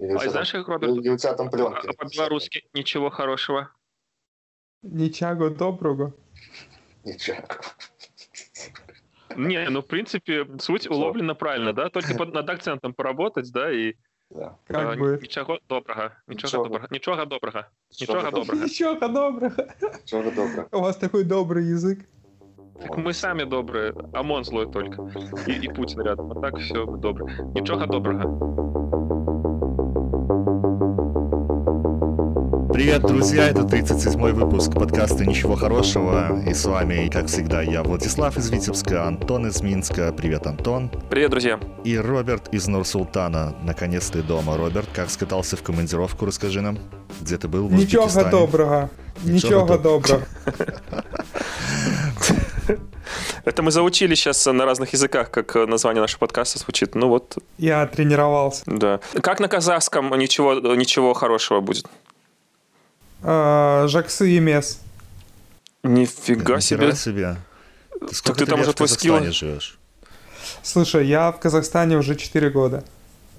А знаешь, там- как Роберт? пленки. А по-белорусски ничего хорошего. Нічого доброго. Ничего. Не, ну в принципе суть уловлена правильно, да? Только под- над акцентом поработать, да, и Да. Как э, бы. ничего доброго, ничего Ничего. доброго, ничего доброго, Чего ничего доброго. Нічого доброго. Чего доброго. У вас такой добрый язык. Так мы сами добрые, ОМОН злой только. И, и Путин рядом. А так все мы добрые. Ничего доброго. Привет, друзья! Это 37-й выпуск подкаста «Ничего хорошего». И с вами, как всегда, я, Владислав из Витебска, Антон из Минска. Привет, Антон. Привет, друзья. И Роберт из Нур-Султана. Наконец ты дома, Роберт. Как скатался в командировку, расскажи нам. Где ты был? В Нічого Узбекистане? доброго. Нічого Нічого доб- доброго. Это мы заучили сейчас на разных языках, как э, название нашего подкаста звучит. Ну вот, Я тренировался. да. Как на казахском ничего, ничего хорошего будет? А, Жаксы и Мес. Нифига себе. Себе. Ты сколько ты там уже в твой скилл? Казахстане живешь? Слушай, я в Казахстане уже 4 года.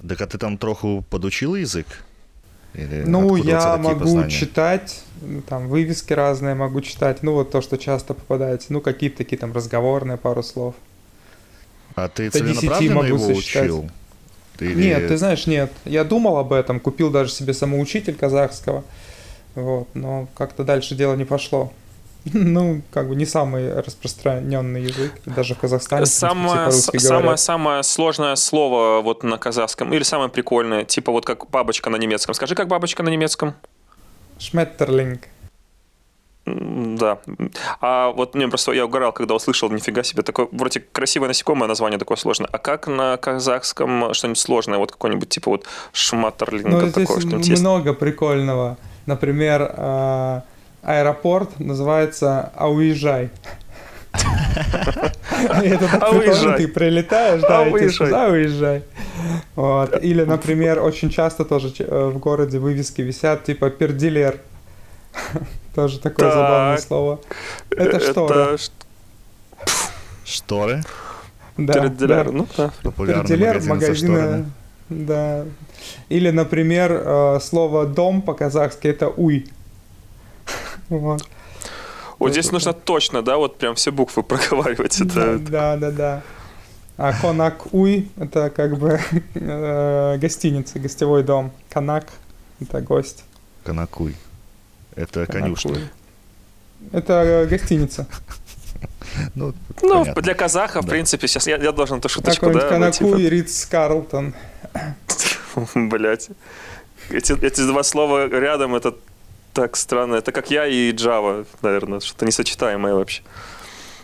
Так а ты там троху подучил язык? Или Ну, я могу познания? читать, там, вывески разные могу читать. Ну, вот то, что часто попадается. Ну, какие-то такие там разговорные пару слов. А ты до 10 целенаправленно могу его сосчитать. учил? Ты или- Нет, ты знаешь, нет. Я думал об этом, купил даже себе самоучитель казахского. Вот, но как-то дальше дело не пошло. Ну, как бы не самый распространенный язык, даже в Казахстане. Самое, с- самое, самое сложное слово вот на казахском, или самое прикольное, типа вот как бабочка на немецком. Скажи, как бабочка на немецком? Шметтерлинг. Да. А вот мне просто я угорал, когда услышал, нифига себе, такое вроде красивое насекомое, название такое сложное. А как на казахском что-нибудь сложное, вот какой-нибудь типа вот шматерлинг, Ну, такое что-нибудь есть? много прикольного. Например, а, аэропорт называется «Ауезжай». «А уезжай». ты прилетаешь, да, «А уезжай». «А уезжай». Вот. Или, например, очень часто тоже э, в городе вывески висят, типа «пердилер». Тоже такое Так. забавное слово. Это что? ш- Шторы? Да, перделяр. да. Ну да. Популярный Перделер, магазин со магазины, шторами. да. Или, например, э, слово «дом» по-казахски это «уй». Вот. Вот здесь нужно точно, да, вот прям все буквы проговаривать. Это Да, да, да. А конак уй это как бы э, гостиница, гостевой дом. Канак это гость. Канакуй. Это Канак конюшня. Это э, гостиница. Ну, Ну, понятно. для казаха, в Да. принципе, сейчас я, я должен эту шуточку, да, ну, Канакуй, Ридс Карлтон. Блять. Эти, эти два слова рядом, это так странно. Это как я и Java, наверное, что-то несочетаемое вообще.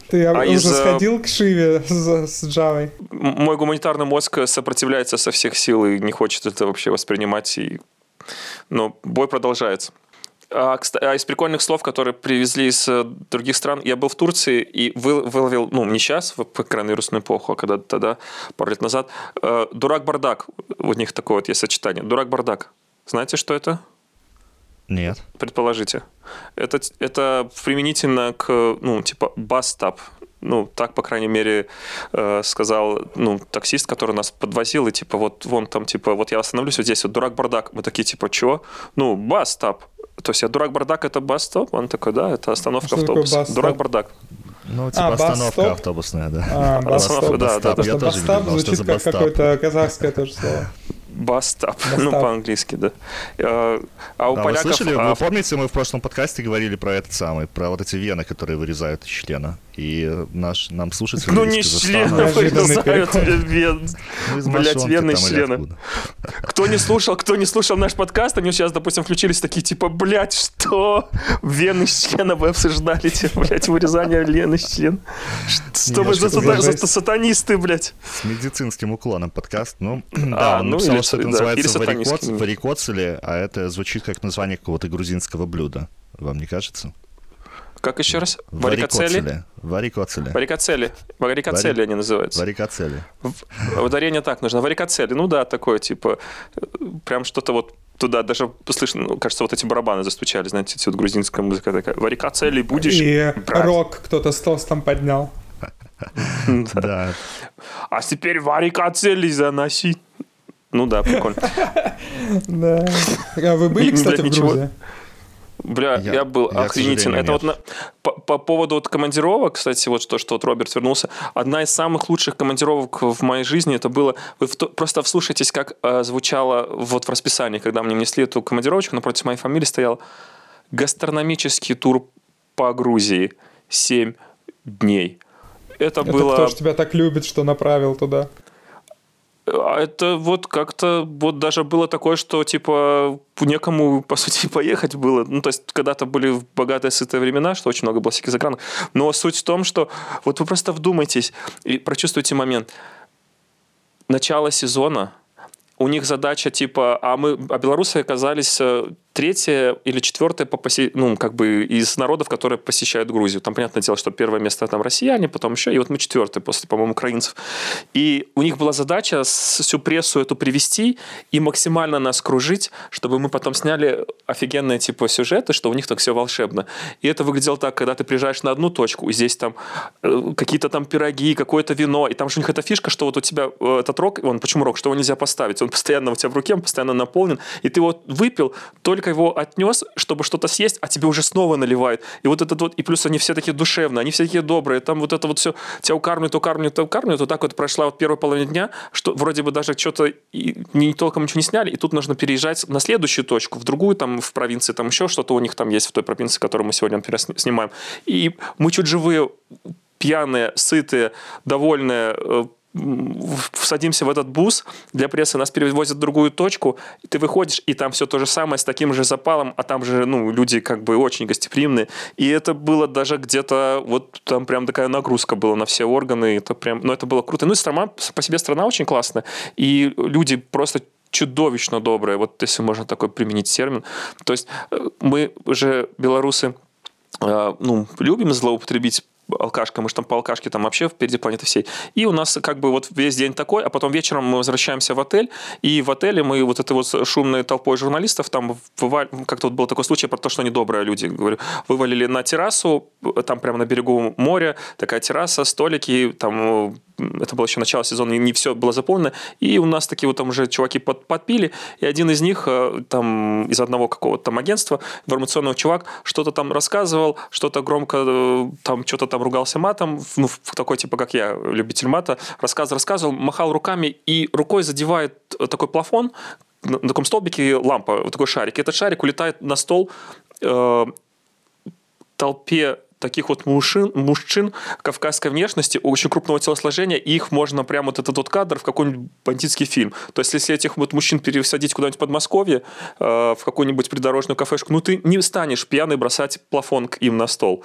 Ты А уже из, э, сходил к Шиве с, с? М- Мой гуманитарный мозг сопротивляется со всех сил и не хочет это вообще воспринимать. И... Но бой продолжается. А, а из прикольных слов, которые привезли из э, других стран, я был в Турции и вы- выловил, ну, не сейчас, в коронавирусную эпоху, а когда тогда, пару лет назад, э, дурак-бардак. У них такое вот есть сочетание. Дурак-бардак. Знаете, что это? Нет. Предположите. Это, это применительно к, ну, типа, бас-стап. Ну, так, по крайней мере, э, сказал, ну, таксист, который нас подвозил, и, типа, вот, вон там, типа, вот я остановлюсь вот здесь, вот, дурак-бардак. Мы такие, типа, чего? Ну, бас-стап. То есть, я дурак-бардак, это бас-стоп? Он такой, да, это остановка Что автобуса. Дурак-бардак. Ну, типа А, остановка бас-стоп? автобусная, да. А, Басстоп, бастап. да, да, да. Тоже не бастап что звучит как бастап. какое-то казахское тоже слово. Бас-стап. Ну, по-английски, да. Э, А у А вы поляков... слышали, а, вы помните, мы в прошлом подкасте говорили про этот самый, про вот эти вены, которые вырезают из члена. И наш, нам слушатели Ну, не члены вырезают, Блядь, мошонки вены откуда. Кто не слушал, кто не слушал наш подкаст, они сейчас, допустим, включились такие, типа, блядь, что? Вены члена вы обсуждали, типа, блядь, вырезание вен из члена. Что вы за, сатанисты, блядь? С медицинским уклоном подкаст. Ну, да, он ну, написал, или что это называется варикоцели, а это звучит как название какого-то грузинского блюда. Вам не кажется? Как еще раз? Варикоцели? Варикоцели. Варикоцели. Варикоцели Вари- они называются. Варикоцели. В- Ударение так нужно. Варикоцели. Ну да, такое, типа, прям что-то вот туда даже слышно, ну, кажется, вот эти барабаны застучали, знаете, эти вот грузинская музыка такая. Варикоцели будешь? И брать?» рок кто-то с тостом поднял. Да. А теперь варикоцели заноси. Ну да, прикольно. Да. А вы были, кстати, в. Грузии? Бля, я, Я- был я, сожалению, Это вот нет. на- по, по поводу вот командировок, кстати, вот что, что вот Роберт вернулся. Одна из самых лучших командировок в моей жизни это было... Вы в то- просто вслушайтесь, как э, звучало вот в расписании, когда мне несли эту командировочку, напротив моей фамилии стоял гастрономический тур по Грузии. 7 дней. Это, Это было... кто ж тебя так любит, что направил туда? А это вот как-то вот даже было такое, что типа некому, по сути, поехать было. Ну, то есть когда-то были богатые, сытые времена, что очень много было всяких загранок. Но суть в том, что вот вы просто вдумайтесь и прочувствуйте момент. Начало сезона, у них задача типа, а мы, а белорусы оказались э, третье или четвертое по посе... ну, как бы из народов, которые посещают Грузию. Там, понятное дело, что первое место там россияне, потом еще, и вот мы четвертые после, по-моему, украинцев. И у них была задача всю прессу эту привести и максимально нас кружить, чтобы мы потом сняли офигенные типа сюжеты, что у них так все волшебно. И это выглядело так, когда ты приезжаешь на одну точку, и здесь там э, какие-то там пироги, какое-то вино, и там же у них эта фишка, что вот у тебя э, этот рок, он почему рок, что его нельзя поставить, он постоянно у тебя в руке, он постоянно наполнен, и ты вот выпил, только его отнес, чтобы что-то съесть, а тебе уже снова наливают. И вот этот вот, и плюс они все такие душевные, они все такие добрые, там вот это вот все, тебя укармливают, укармливают, укармливают, вот так вот прошла вот первая половина дня, что вроде бы даже что-то не толком ничего не сняли, и тут нужно переезжать на следующую точку, в другую там в провинции, там еще что-то у них там есть в той провинции, которую мы сегодня, например, сни- снимаем. И мы чуть живые, пьяные, сытые, довольные, э, садимся в этот бус для прессы, нас перевозят в другую точку, и ты выходишь, и там все то же самое, с таким же запалом, а там же, ну, люди как бы очень гостеприимные. И это было даже где-то, вот там прям такая нагрузка была на все органы, это прям, ну, это было круто. Ну, и страна, по себе страна очень классная, и люди просто чудовищно добрые, вот если можно такой применить термин. То есть э, мы же, белорусы, э, ну, любим злоупотребить алкашка, мы же там по алкашке там вообще впереди планеты всей. И у нас как бы вот весь день такой, а потом вечером мы возвращаемся в отель, и в отеле мы вот этой вот шумной толпой журналистов там вываль... как-то вот был такой случай про то, что они добрые люди, говорю, вывалили на террасу, там прямо на берегу моря, такая терраса, столики, там это было еще начало сезона, и не все было заполнено, и у нас такие вот там уже чуваки под, подпили, и один из них э, там из одного какого-то там агентства, информационного чувак, что-то там рассказывал, что-то громко э, там что-то там ругался матом, ну, такой типа, как я, любитель мата, рассказ рассказывал, махал руками и рукой задевает э, такой плафон, на таком столбике лампа, вот такой шарик. И этот шарик улетает на стол э, толпе таких вот мужчин, мужчин кавказской внешности, очень крупного телосложения, и их можно прямо вот этот вот кадр в какой-нибудь бандитский фильм. То есть, если этих вот мужчин пересадить куда-нибудь в Подмосковье, э, в какую-нибудь придорожную кафешку, ну, ты не станешь пьяный бросать плафон к им на стол.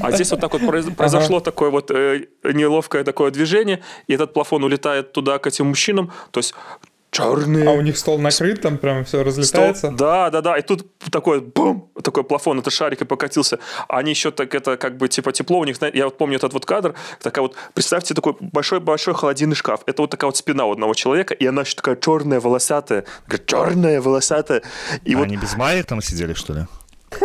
А здесь вот так вот произ- произошло такое вот э, неловкое такое движение, и этот плафон улетает туда к этим мужчинам, то есть черные А у них стол накрыт, там прям все разлетается. Стол- Да, да, да. И тут такой бум, такой плафон, это шарик и покатился. А Они еще так это как бы типа тепло у них. Я вот помню этот вот кадр. Такая вот, представьте, такой большой-большой холодильный шкаф. Это вот такая вот спина у одного человека, и она еще такая черная, волосатая. Такая черная, волосатая. И А вот они без маек там сидели, что ли?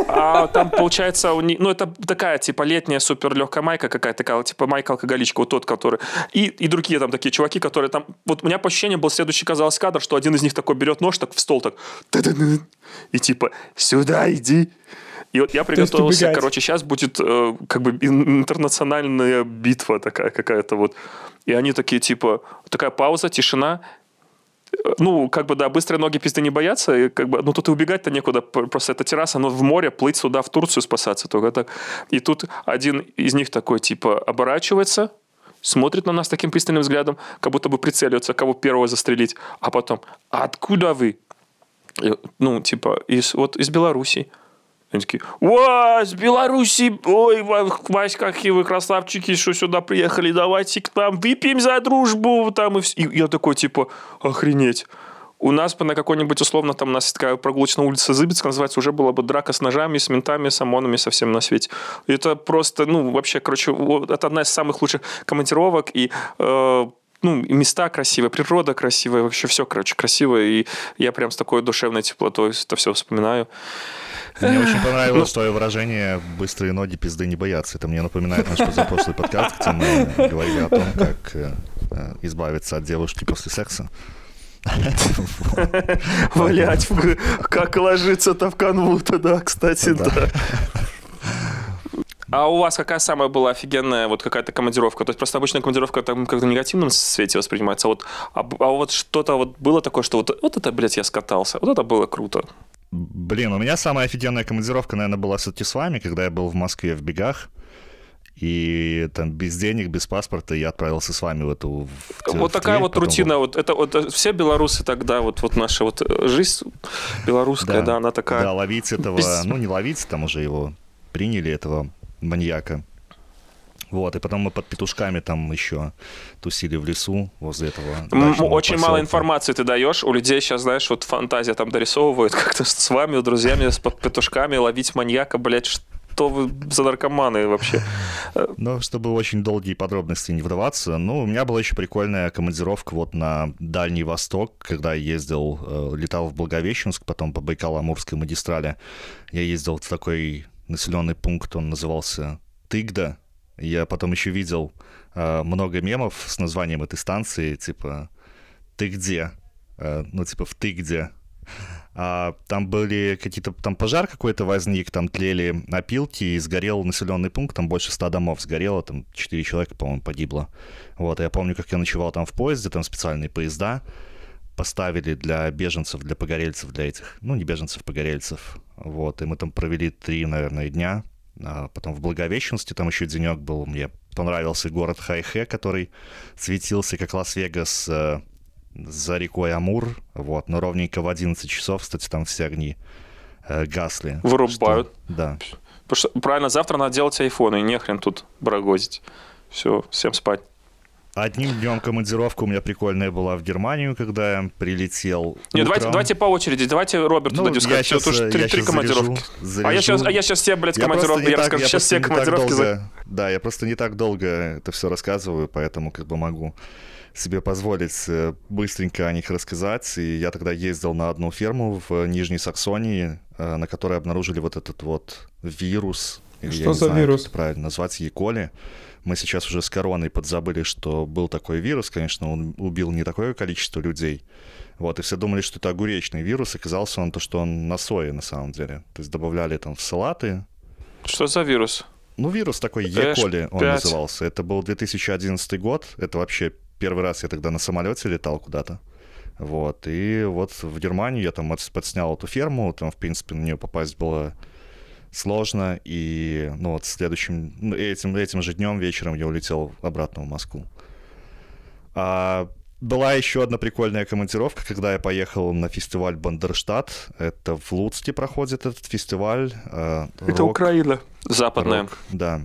А там, получается, у них, ну, это такая, типа, летняя супер легкая майка какая-то, такая, типа, майка-алкоголичка, вот тот, который... И, и другие там такие чуваки, которые там... Вот у меня по ощущениям был следующий, казалось, кадр, что один из них такой берет нож так в стол, так... И типа, сюда иди. И вот я приготовился, короче, сейчас будет э, как бы ин- интернациональная битва такая какая-то вот. И они такие, типа, такая пауза, тишина, ну, как бы, да, быстрые ноги пизды не боятся, и, как бы, ну, тут и убегать-то некуда, просто эта терраса, но в море, плыть сюда, в Турцию спасаться только так. И тут один из них такой, типа, оборачивается, смотрит на нас таким пристальным взглядом, как будто бы прицеливается, кого первого застрелить, а потом, «А откуда вы? Ну, типа, из, вот из Белоруссии. Они такие, о, с Беларуси, ой, Ва- Вась, какие вы красавчики, что сюда приехали, давайте к нам выпьем за дружбу, там и, вс- и я такой, типа, охренеть. У нас бы на какой-нибудь, условно, там у нас такая прогулочная улица Зыбецк называется, уже была бы драка с ножами, с ментами, с ОМОНами, со всем на свете. Это просто, ну, вообще, короче, вот это одна из самых лучших командировок, и э, ну, места красивые, природа красивая, вообще все, короче, красиво, и я прям с такой душевной теплотой это все вспоминаю. Мне очень понравилось твое выражение «быстрые ноги пизды не боятся». Это мне напоминает наш позапрошлый подкаст, где мы говорили о том, как э, э, избавиться от девушки после секса. Блять, как ложится-то в канву-то, да, кстати, да. А у вас какая самая была офигенная вот какая-то командировка? То есть просто обычная командировка там как-то в негативном свете воспринимается. А вот, а, а вот что-то вот было такое, что вот, вот это, блядь, я скатался. Вот это было круто. Блин, у меня самая офигенная командировка, наверное, была все-таки с вами, когда я был в Москве в бегах. И там без денег, без паспорта я отправился с вами в эту... В, вот в такая Тверь, вот потом рутина. Вот это вот э, все белорусы тогда, вот, вот наша вот э, жизнь белорусская, да, она такая... Да, ловить этого... Без- Ну, не ловить, там уже его приняли, этого маньяка. Вот, и потом мы под петушками там еще тусили в лесу возле этого. Очень мало поселка. информации ты даешь. У людей сейчас, знаешь, вот фантазия там дорисовывает как-то с вами, с друзьями, с под петушками ловить маньяка, блядь, что вы за наркоманы вообще? Ну, чтобы очень долгие подробности не вдаваться, ну, у меня была еще прикольная командировка вот на Дальний Восток, когда я ездил, э, летал в Благовещенск, потом по Байкало-Амурской магистрали. Я ездил в такой населенный пункт, он назывался Тыгда. Я потом еще видел э, много мемов с названием этой станции, типа «Ты где?» Э, Ну, типа «В ты где?» А, там были какие-то, там пожар какой-то возник, там тлели опилки, и сгорел населенный пункт, там больше ста домов сгорело, там 4 человека, по-моему, погибло. Вот, я помню, как я ночевал там в поезде, там специальные поезда поставили для беженцев, для погорельцев, для этих, ну, не беженцев, погорельцев. Вот, и мы там провели три, наверное, дня. А потом в Благовещенске там еще денек был, мне понравился город Хайхе, который светился как Лас-Вегас э, за рекой Амур, вот, но ровненько в 11 часов, кстати, там все огни э, гасли. Вырубают. Что- да. Потому что, правильно, завтра надо делать айфоны, и нехрен тут барагозить. Все, всем спать. Одним днем командировка у меня прикольная была в Германию, когда я прилетел. Не, давайте, давайте по очереди. Давайте Роберту Ну, дадим я сказать. Тут уже э, три, я три командировки. заряжу- А я сейчас, заряжу. а я сейчас тебе, блядь, Я командировки, не я так- расскажу. я Сейчас все командировки. за- долго- Да, я просто не так долго это все рассказываю, поэтому как бы могу себе позволить э, быстренько о них рассказать. И я тогда ездил на одну ферму в Нижней Саксонии, э, на которой обнаружили вот этот вот вирус. Я Что не за знаю, вирус? Как это правильно назвать, Еколи. Мы сейчас уже с короной подзабыли, что был такой вирус. Конечно, он убил не такое количество людей. Вот, и все думали, что это огуречный вирус. Оказался он то, что он на сое на самом деле. То есть добавляли там в салаты, Что за вирус? ну, вирус такой Эш, Е-коли он назывался. Это был 2011 год. Это вообще первый раз я тогда на самолете летал куда-то. Вот. И вот в Германию я там подснял эту ферму. Там, в принципе, на нее попасть было сложно. И, ну, вот следующим, ну, этим, этим же днем вечером я улетел обратно в Москву. А была еще одна прикольная командировка, когда я поехал на фестиваль Бандерштадт. Это в Луцке проходит этот фестиваль. э, Это рок- Украина. Западная. Рок, да.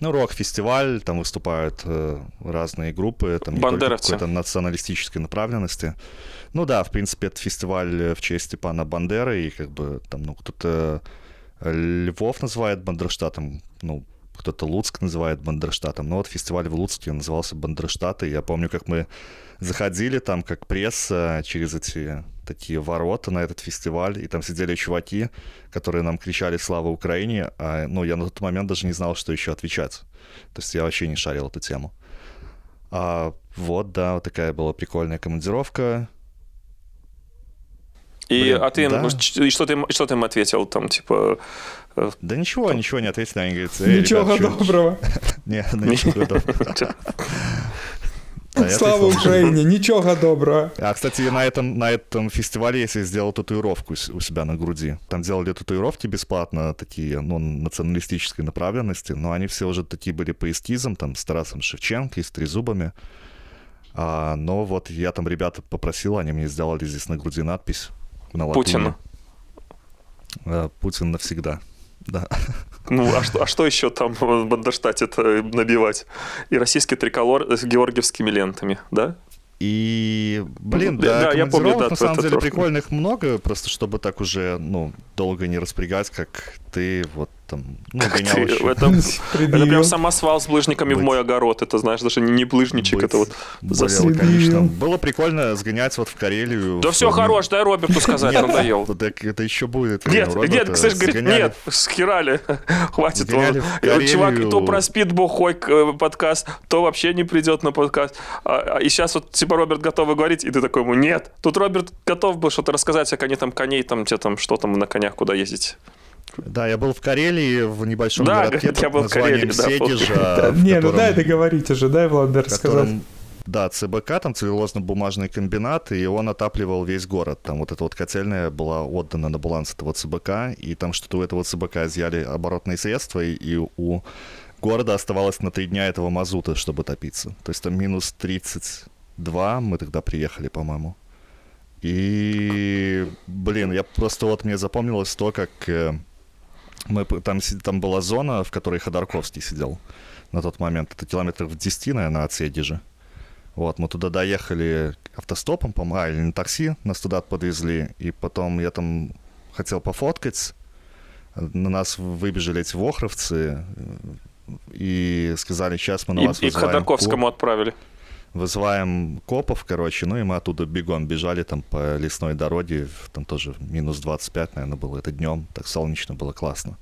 Ну, рок-фестиваль, там выступают э, разные группы, там Бандеровцы. какой-то националистической направленности. Ну да, в принципе, это фестиваль э, в честь Степана Бандеры, и как бы там, ну, кто-то Львов называет Бандерштатом, ну, кто-то Луцк называет Бандерштатом. Но вот фестиваль в Луцке назывался Бандерштат, и я помню, как мы заходили там, как пресса, через эти такие ворота на этот фестиваль, и там сидели чуваки, которые нам кричали «Слава Украине!», а, ну, я на тот момент даже не знал, что еще отвечать. То есть я вообще не шарил эту тему. А, вот, да, вот такая была прикольная командировка. И, Блин, а ты, да. и что ты, им- что ты им ответил? Там, типа, Да ничего, ничего не ответили. Они говорят, «Эй, Ничего ребят, доброго. Не, ну, ничего доброго. А Слава Украине, ничего доброго. А, кстати, на этом, на этом фестивале я себе сделал татуировку у себя на груди. Там делали татуировки бесплатно, такие, ну, националистической направленности, но они все уже такие были по эскизам, там, с Тарасом Шевченко и с трезубами. А, но вот я там ребята попросил, они мне сделали здесь на груди надпись на латыни. Путин. Путин навсегда. Да. Ну, а что, а что еще там в Бандерштате-то набивать? И российский триколор с георгиевскими лентами, да? И, блин, Ну, да, да, я помню, да, на самом это деле тоже. прикольных много, просто чтобы так уже, ну, долго не распрягать, как ты вот там, ну, Как ты, еще. это, это прям самосвал с ближниками в Быть. мой огород. Это, знаешь, даже не, ближничек, это вот... более за- лаконично. Было прикольно сгонять вот в Карелию. Да в- все, хорош, дай Роберту сказать, Нет, надоел. это еще будет. Нет, Роберта. нет, кстати, говорит, нет, схерали, хватит. Он. в. Чувак, то про спидбухой э, подкаст, то вообще не придет на подкаст. А, а, и сейчас вот, типа, Роберт готовый говорить, и ты такой ему, нет. Тут Роберт готов был что-то рассказать, как они там коней, там, где там, что там на конях, куда ездить. Да, я был в Карелии, в небольшом Да, городке я под был в названием в Не, ну дай договорить уже, дай, Влад, в рассказать. да, ЦБК, там целлюлозно-бумажный комбинат, и он отапливал весь город. Там вот эта вот котельная была отдана на баланс этого ЦБК, и там что-то у этого ЦБК изъяли оборотные средства, и, и у города оставалось на три дня этого мазута, чтобы топиться. То есть там минус 32, мы тогда приехали, по-моему. И, блин, я просто вот мне запомнилось то, как э, мы там, там была зона, в которой Ходорковский сидел на тот момент. Это километров 10, наверное, от Седежа. Вот, мы туда доехали автостопом, по-моему, а, или на такси, нас туда подвезли, и потом я там хотел пофоткать, на нас выбежали эти вохровцы, э, и сказали, сейчас мы на И, вас и к вызываем Ходорковскому отправили. Вызываем копов, короче, ну и мы оттуда бегом бежали там по лесной дороге, там тоже минус 25, наверное, было это днем, так солнечно было классно.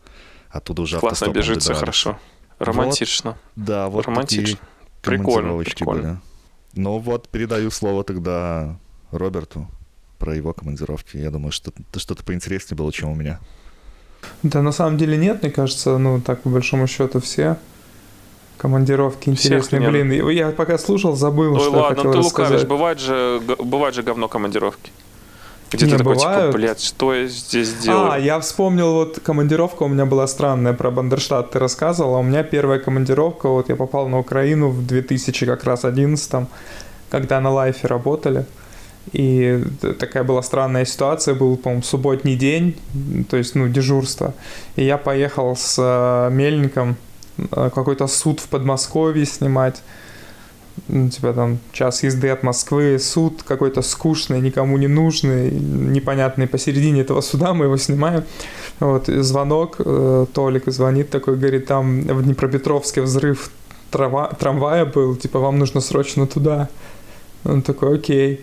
Оттуда уже Классно бежится, добирались. хорошо. Романтично. Да, вот Романтично. такие Прикольно, командировочки прикольно. были. Ну вот, передаю слово тогда Роберту про его командировки. Я думаю, что это что-то поинтереснее было, чем у меня. Да, на самом деле нет, мне кажется, ну, так, по большому счету, все командировки интересные. Блин, я пока слушал, забыл, Ой, что я ладно, хотел ты лукавишь. рассказать. Бывает же, бывает же говно командировки. Где Не, ты такой, бывают. типа, блядь, что я здесь делаю? А, я вспомнил, вот командировка у меня была странная, про Бандерштат ты рассказывал, а у меня первая командировка, вот я попал на Украину в 2000 как раз 11 когда на лайфе работали. И такая была странная ситуация, был, по-моему, субботний день, то есть, ну, дежурство. И я поехал с э, Мельником какой-то суд в Подмосковье снимать. Ну, типа там час езды от Москвы, суд какой-то скучный, никому не нужный, непонятный посередине этого суда, мы его снимаем. Вот, и звонок, э, Толик звонит такой, говорит, там в Днепропетровске взрыв трава- трамвая был, типа вам нужно срочно туда. Он такой, окей.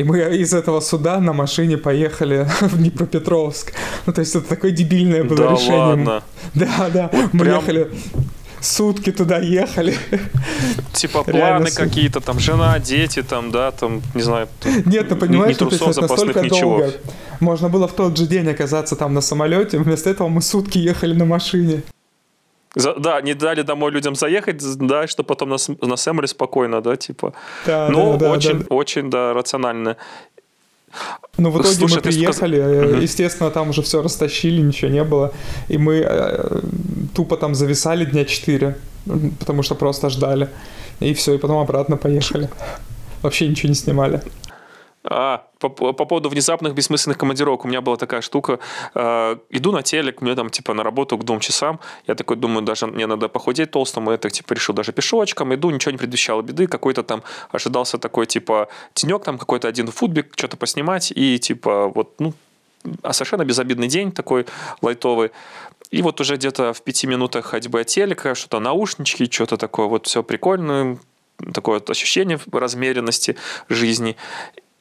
И мы из этого суда на машине поехали в Днепропетровск. Ну, то есть это такое дебильное было да решение. ладно. Да, да. Мы прям- ехали, сутки туда ехали. Типа планы какие-то, там, жена, дети, там, да, там, не знаю. Нет, ты Ни- понимаешь, ни что трусов это настолько ничего. долго. Можно было в тот же день оказаться там на самолете, вместо этого мы сутки ехали на машине. За- да, не дали домой людям заехать, да, что потом на, на Сэмере спокойно, да, типа. Да, ну, да, да, очень, да. очень, да, рационально. Ну, в итоге Слушай, мы ты сказ- приехали, э, естественно, там уже все растащили, ничего не было. И мы э, тупо там зависали дня 4, потому что просто ждали. И все, и потом обратно поехали. Вообще ничего не снимали. А, по, по поводу внезапных бессмысленных командировок. У меня была такая штука. Э, иду на телек, мне там, типа, на работу к двум часам. Я такой думаю, даже мне надо похудеть толстому. Я так, типа, решил даже пешочком. Иду, ничего не предвещало беды. Какой-то там ожидался такой, типа, тенек там какой-то один футбик, что-то поснимать. И, типа, вот, ну, а совершенно безобидный день такой лайтовый. И вот уже где-то в пяти минутах ходьбы от телека, что-то наушнички, что-то такое, вот все прикольно, такое вот ощущение размеренности жизни.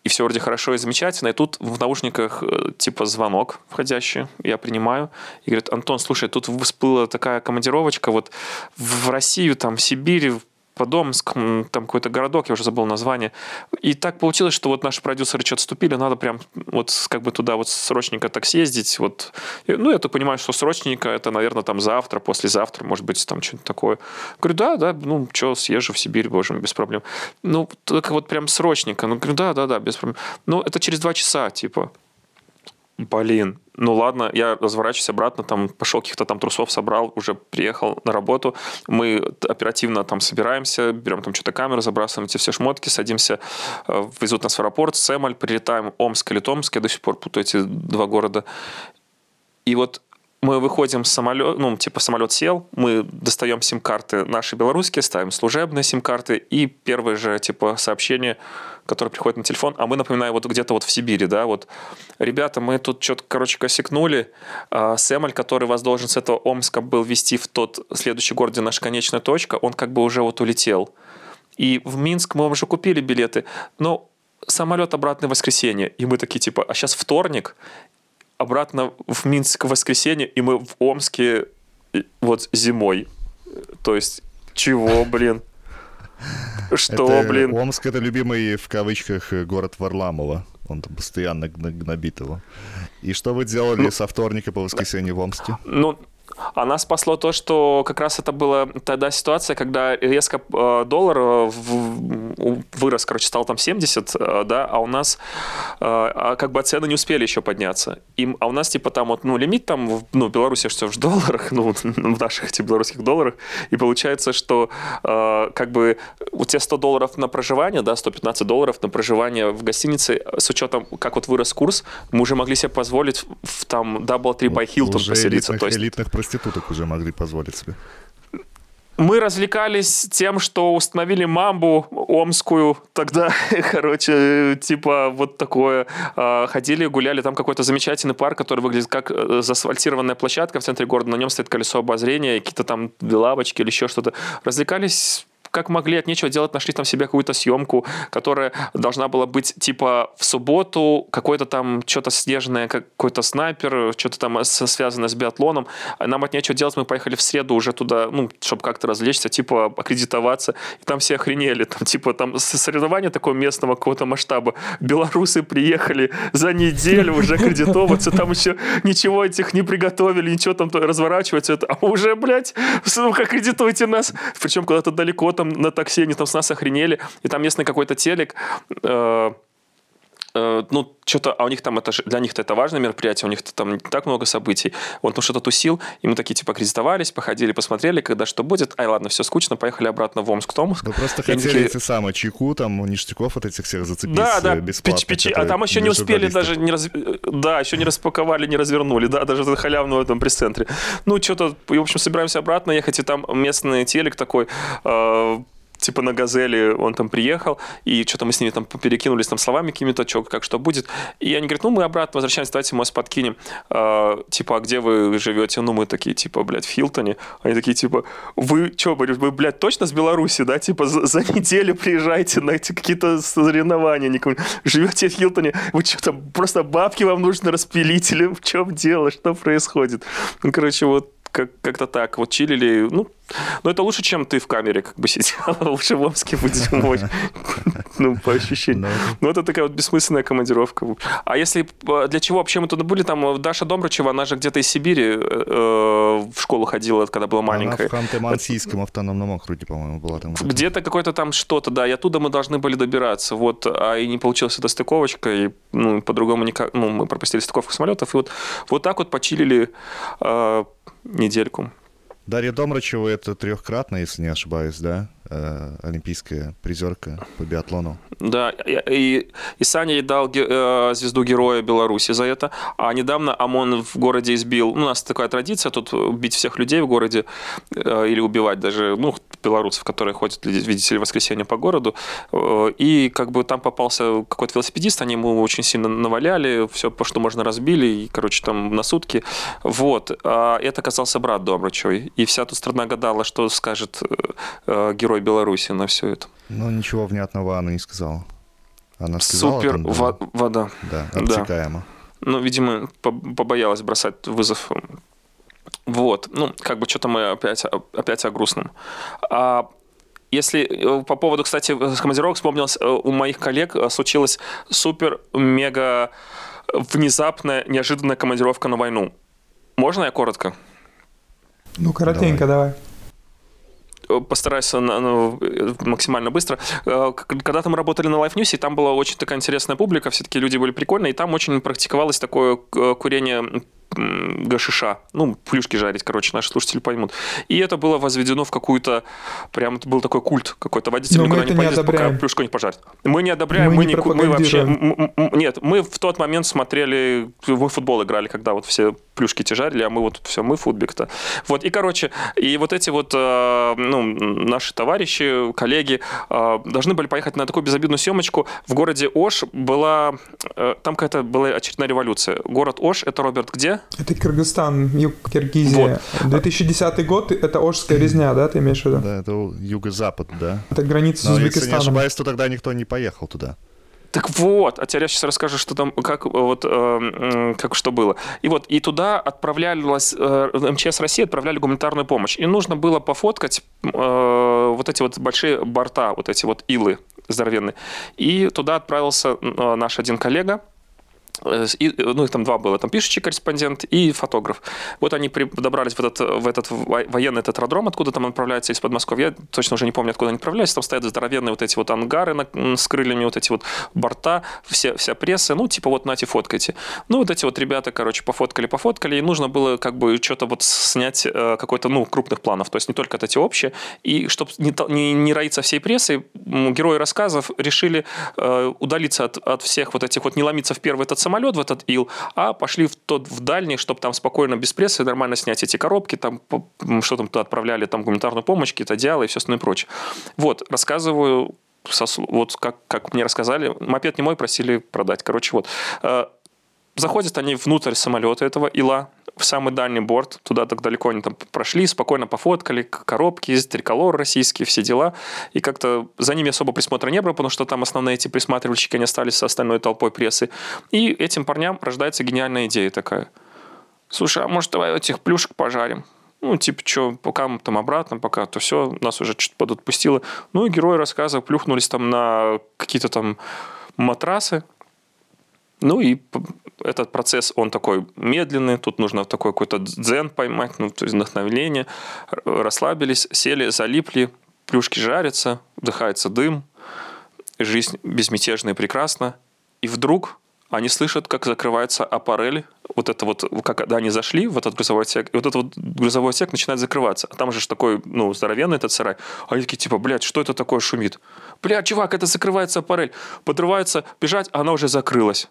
И все вроде хорошо и замечательно. И тут в наушниках э, типа звонок входящий, я принимаю. И говорит, Антон, слушай, тут всплыла такая командировочка вот в Россию, там, в Сибирь, Подомск, там какой-то городок, я уже забыл название. И так получилось, что вот наши продюсеры что-то вступили, надо прям вот как бы туда вот срочненько так съездить. Вот. Ну, я так понимаю, что срочненько это, наверное, там завтра, послезавтра, может быть, там что-нибудь такое. Говорю, да, да, ну, что, съезжу в Сибирь, боже мой, без проблем. Ну, только вот прям срочненько. Ну, говорю, да, да, да, без проблем. Ну, это через два часа, типа. Блин, ну ладно, я разворачиваюсь обратно, там пошел каких-то там трусов собрал, уже приехал на работу. Мы оперативно там собираемся, берем там что-то камеру, забрасываем эти все шмотки, садимся, э, везут нас в аэропорт, Сэмаль, прилетаем, Омск или Томск, я до сих пор путаю эти два города. И вот мы выходим с самолета, ну, типа самолет сел, мы достаем сим-карты наши белорусские, ставим служебные сим-карты, и первое же, типа, сообщение, который приходит на телефон, а мы, напоминаю, вот где-то вот в Сибири, да, вот, ребята, мы тут что-то, короче, косякнули, а, Сэмаль, который вас должен с этого Омска был вести в тот следующий город, где наша конечная точка, он как бы уже вот улетел. И в Минск мы уже купили билеты, но самолет обратно в воскресенье. И мы такие, типа, а сейчас вторник, обратно в Минск в воскресенье, и мы в Омске вот зимой. То есть, чего, блин? Что, Это блин? Омск — это любимый, в кавычках, город Варламова. Он там постоянно гнобит его. И что вы делали Ну, со вторника по воскресенье в Омске? Ну, а нас спасло то, что как раз это была тогда ситуация, когда резко э, доллар э, вырос, короче, стал там 70, э, да, а у нас а как бы цены не успели еще подняться. И, а у нас типа там вот, ну, лимит там, ну, в Беларуси что в долларах, ну, в наших этих белорусских долларах, и получается, что как бы у тебя 100 долларов на проживание, да, 115 долларов на проживание в гостинице, с учетом, как вот вырос курс, мы уже могли себе позволить в там Double by Hilton поселиться. элитных, То есть элитных проституток уже могли позволить себе. мы развлекались тем, что установили мамбу омскую тогда, короче, типа вот такое. А, Ходили, гуляли, там какой-то замечательный парк, который выглядит как э, заасфальтированная площадка в центре города, на нем стоит колесо обозрения, какие-то там лавочки или еще что-то. Развлекались как могли, от нечего делать, нашли там себе какую-то съемку, которая должна была быть типа в субботу, какой-то там что-то снежное, какой-то снайпер, что-то там связанное с биатлоном. Нам от нечего делать, мы поехали в среду уже туда, ну, чтобы как-то развлечься, типа аккредитоваться. И там все охренели. Там типа там с- соревнование такого местного какого-то масштаба. Белорусы приехали за неделю уже аккредитоваться, там еще ничего этих не приготовили, ничего там разворачивается. А уже, блядь, сука, аккредитуйте нас. Причем куда-то далеко там на такси, они там с нас охренели. И там местный какой-то телек, э, ну, что-то, а у них там это для них-то это важное мероприятие, у них там не так много событий. Он там что-то тусил, и мы такие, типа, аккредитовались, походили, посмотрели, когда что будет. Ай, ладно, все скучно, поехали обратно в Омск, Томск. Вы просто И хотели такие, эти самые чеку, там, ништяков от этих всех зацепить да, да, э, бесплатно. печи- а там еще не успели даже, не раз... да, еще не распаковали, не развернули, да, даже за халявного в этом пресс-центре. Ну, что-то, в общем, собираемся обратно ехать, и там местный телек такой, э, типа на «Газели» он там приехал, и что-то мы с ними там перекинулись там словами какими-то, чё, как что будет. И они говорят, ну, мы обратно возвращаемся, давайте мост подкинем. Э, типа, а где вы живете? Ну, мы такие, типа, блядь, в Хилтоне. Они такие, типа, вы что, вы, блядь, точно с Беларуси, да? Типа, за, за неделю приезжаете на эти какие-то соревнования, никому- живете в Хилтоне, вы что там, просто бабки вам нужно распилить или в чем дело, что происходит? Ну, короче, вот как- как-то так, вот чилили, ну, но это лучше, чем ты в камере как бы сидел, лучше в Омске зимой, ну, по ощущениям. Ну, Ну, это такая вот бессмысленная командировка. А если э, для чего вообще мы туда были? Там э, Даша Домрачева, она же где-то из Сибири э, э, в школу ходила, когда была Она маленькая. в Ханты-Мансийском автономном округе, по-моему, была там. где-то. Где-то какое-то там что-то, да, и оттуда мы должны были добираться, вот, а и не получилась эта стыковочка, и, ну, по-другому никак, ну, мы пропустили стыковку самолетов, и вот, вот так вот почилили э, недельку. Дарья Домрачева — это трехкратно, если не ошибаюсь, да? Э, олимпийская призерка по биатлону. Да, и, и, Саня ей дал ге- э, звезду Героя Беларуси за это. А недавно ОМОН в городе избил... Ну, у нас такая традиция тут бить всех людей в городе э, или убивать даже, ну, белорусов, которые ходят, видите ли, в воскресенье по городу. И как бы там попался какой-то велосипедист, они ему очень сильно наваляли, все, что можно, разбили, и, короче, там на сутки. Вот. А это оказался брат Домрачевой. И вся тут страна гадала, что скажет э, э, герой Беларуси на все это. Но ничего внятного она не сказала. Она сказала Супер там, да, во- вода. да, да. обтекаемо. Ну, видимо, по- побоялась бросать вызов. Вот. Ну, как бы что-то мы опять, опять о грустном. А если э, по поводу, кстати, командировок вспомнилось, у моих коллег случилась супер-мега внезапная, неожиданная командировка на войну. Можно я коротко? Ну, коротенько давай. Э, постараюсь на- ну, э, максимально быстро. Э, к- Когда-то мы работали на Life News, и там была очень такая интересная публика, все-таки люди были прикольные, и там очень практиковалось такое э, курение гашиша. Ну, плюшки жарить, короче, наши слушатели поймут. И это было возведено в какую-то... Прям это был такой культ какой-то. Водитель Но никуда не не поедет, пока плюшку не пожарит. Мы не одобряем, Мы мы, не не, мы вообще... Нет, мы в тот момент смотрели... Мы в футбол играли, когда вот все плюшки те жарили, а мы вот все, мы фудбик-то. Вот, и, короче, и вот эти вот, э, ну, наши товарищи, коллеги э, должны были поехать на такую безобидную съемочку. В городе Ош была, э, там какая-то была очередная революция. Город Ош, это, Роберт, где? Это Кыргызстан, юг Киргизия. 2010 год, это Ошская резня, да, ты имеешь в виду? Да, это юго-запад, да. Это граница с Но если не Узбекистаном. ошибаюсь, то тогда никто не поехал туда. Так вот, а теперь я сейчас расскажу, что там, как вот, э, как что было. И вот, и туда отправлялась, э, МЧС России отправляли гуманитарную помощь. И нужно было пофоткать э, вот эти вот большие борта, вот эти вот илы здоровенные. И туда отправился э, наш один коллега, и, ну, их там два было, там пишущий корреспондент и фотограф. Вот они при, добрались в этот, в этот во- военный этот аэродром, откуда там отправляются из Подмосковья. Я точно уже не помню, откуда они отправлялись. Там стоят здоровенные вот эти вот ангары на- с крыльями, вот эти вот борта, все, вся пресса. Ну, типа вот нате, фоткайте. Ну, вот эти вот ребята, короче, пофоткали, пофоткали, и нужно было как бы что-то вот снять э, какой-то, ну, крупных планов. То есть не только вот эти общие. И чтобы не, не, не роиться всей прессой, герои рассказов решили э, удалиться от, от всех вот этих вот, не ломиться в первый этот самолет, в этот ил, а пошли в тот, в дальний, чтобы там спокойно, без прессы, нормально снять эти коробки, там, что там туда отправляли, там, гуманитарную помощь, какие-то одеяла и все остальное прочее. Вот, рассказываю, со вот как, как мне рассказали, мопед не мой, просили продать. Короче, вот. Э, Заходят они внутрь самолета этого ила, в самый дальний борт, туда так далеко они там прошли, спокойно пофоткали, коробки, триколор российские, все дела. И как-то за ними особо присмотра не было, потому что там основные эти присматривальщики, они остались со остальной толпой прессы. И этим парням рождается гениальная идея такая. Слушай, а может давай этих плюшек пожарим? Ну, типа, что, пока мы там обратно, пока то все, нас уже что-то подотпустило. Ну, и герои рассказа плюхнулись там на какие-то там матрасы, ну и этот процесс, он такой медленный, тут нужно такой какой-то дзен поймать, ну, то есть вдохновение. Расслабились, сели, залипли, плюшки жарятся, вдыхается дым, жизнь безмятежна и прекрасна. И вдруг они слышат, как закрывается аппарель, вот это вот, когда они зашли в этот грузовой отсек, и вот этот вот грузовой отсек начинает закрываться. А там же такой, ну, здоровенный этот сарай. А они такие, типа, блядь, что это такое шумит? Блядь, чувак, это закрывается аппарель. Подрывается, бежать, а она уже закрылась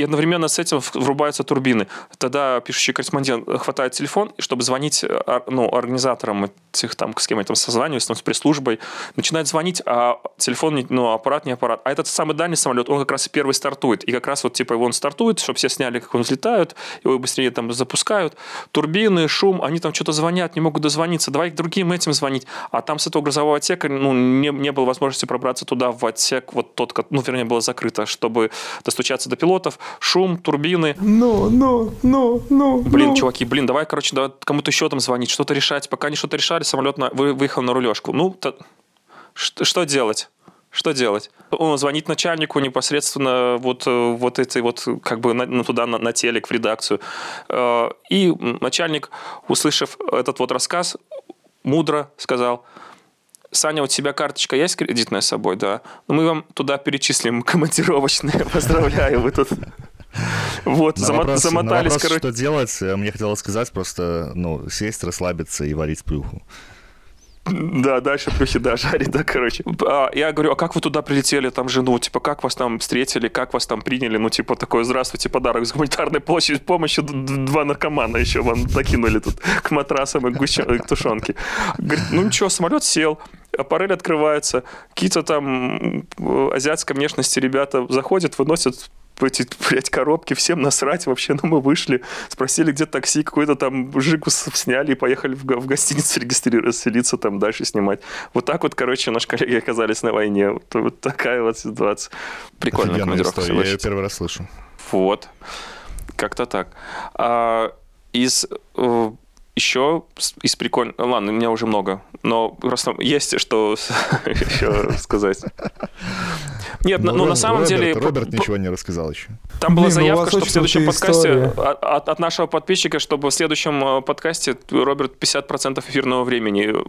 и одновременно с этим врубаются турбины. Тогда пишущий корреспондент хватает телефон, чтобы звонить э, ну, организаторам этих, там, с кем я там созваниваюсь, там, с пресс-службой, начинает звонить, а телефон, ну, аппарат не аппарат. А этот самый дальний самолет, он как раз и первый стартует. И как раз вот, типа, его он стартует, чтобы все сняли, как он взлетают, его быстрее там запускают. Турбины, шум, они там что-то звонят, не могут дозвониться. Давай к другим этим звонить. А там с этого грузового отсека, ну, не, не было возможности пробраться туда, в отсек, вот тот, ну, вернее, было закрыто, чтобы достучаться до пилотов. Шум, турбины. Ну, ну, ну, ну. Блин, ну. чуваки, блин, давай, короче, давай кому-то еще там звонить, что-то решать. Пока они что-то решали, самолет на- вы- выехал на рулежку. Ну, то- ш- что делать? Что делать? Он звонит начальнику непосредственно вот, э, вот этой вот, как бы на- ну, туда на, на телек, в редакцию. Э, И начальник, услышав этот вот рассказ, мудро сказал, Саня, у тебя карточка есть кредитная с собой, да? Ну, мы вам туда перечислим командировочные. Поздравляю, вы тут... Вот, На зама- вопрос- на замотались, вопрос, короче. что делать, э, мне хотелось сказать просто, ну, сесть, расслабиться и варить плюху. Да, дальше плюхи, да, жарит, да, короче. А, я говорю, а как вы туда прилетели, там жену, типа, как вас там встретили, как вас там приняли, ну, типа, такой, здравствуйте, подарок с гуманитарной площади, помощью, д- д- два наркомана еще вам докинули тут к матрасам и к, гуще- и к тушенке. Говорит, ну, ничего, самолет сел, аппарель открывается, какие-то там азиатской внешности ребята заходят, выносят эти, блядь, коробки, всем насрать вообще, ну мы вышли, спросили, где такси, какой-то там жику с- сняли и поехали в, в гостиницу регистрироваться, селиться там дальше снимать. Вот так вот, короче, наши коллеги оказались на войне. Вот, вот такая вот ситуация. Прикольная командировка, я ее первый раз слышу. Вот. Как-то так. А, из э, еще из прикольных... Ладно, у меня уже много. Но просто есть что еще сказать. Нет, ну, ну, на Роберт- самом деле... Роберт, Роберт п- ничего не рассказал еще. Там была Блин, ну заявка, что в следующем подкасте от, от- нашего подписчика, чтобы в следующем э, подкасте Роберт 50% эфирного времени э,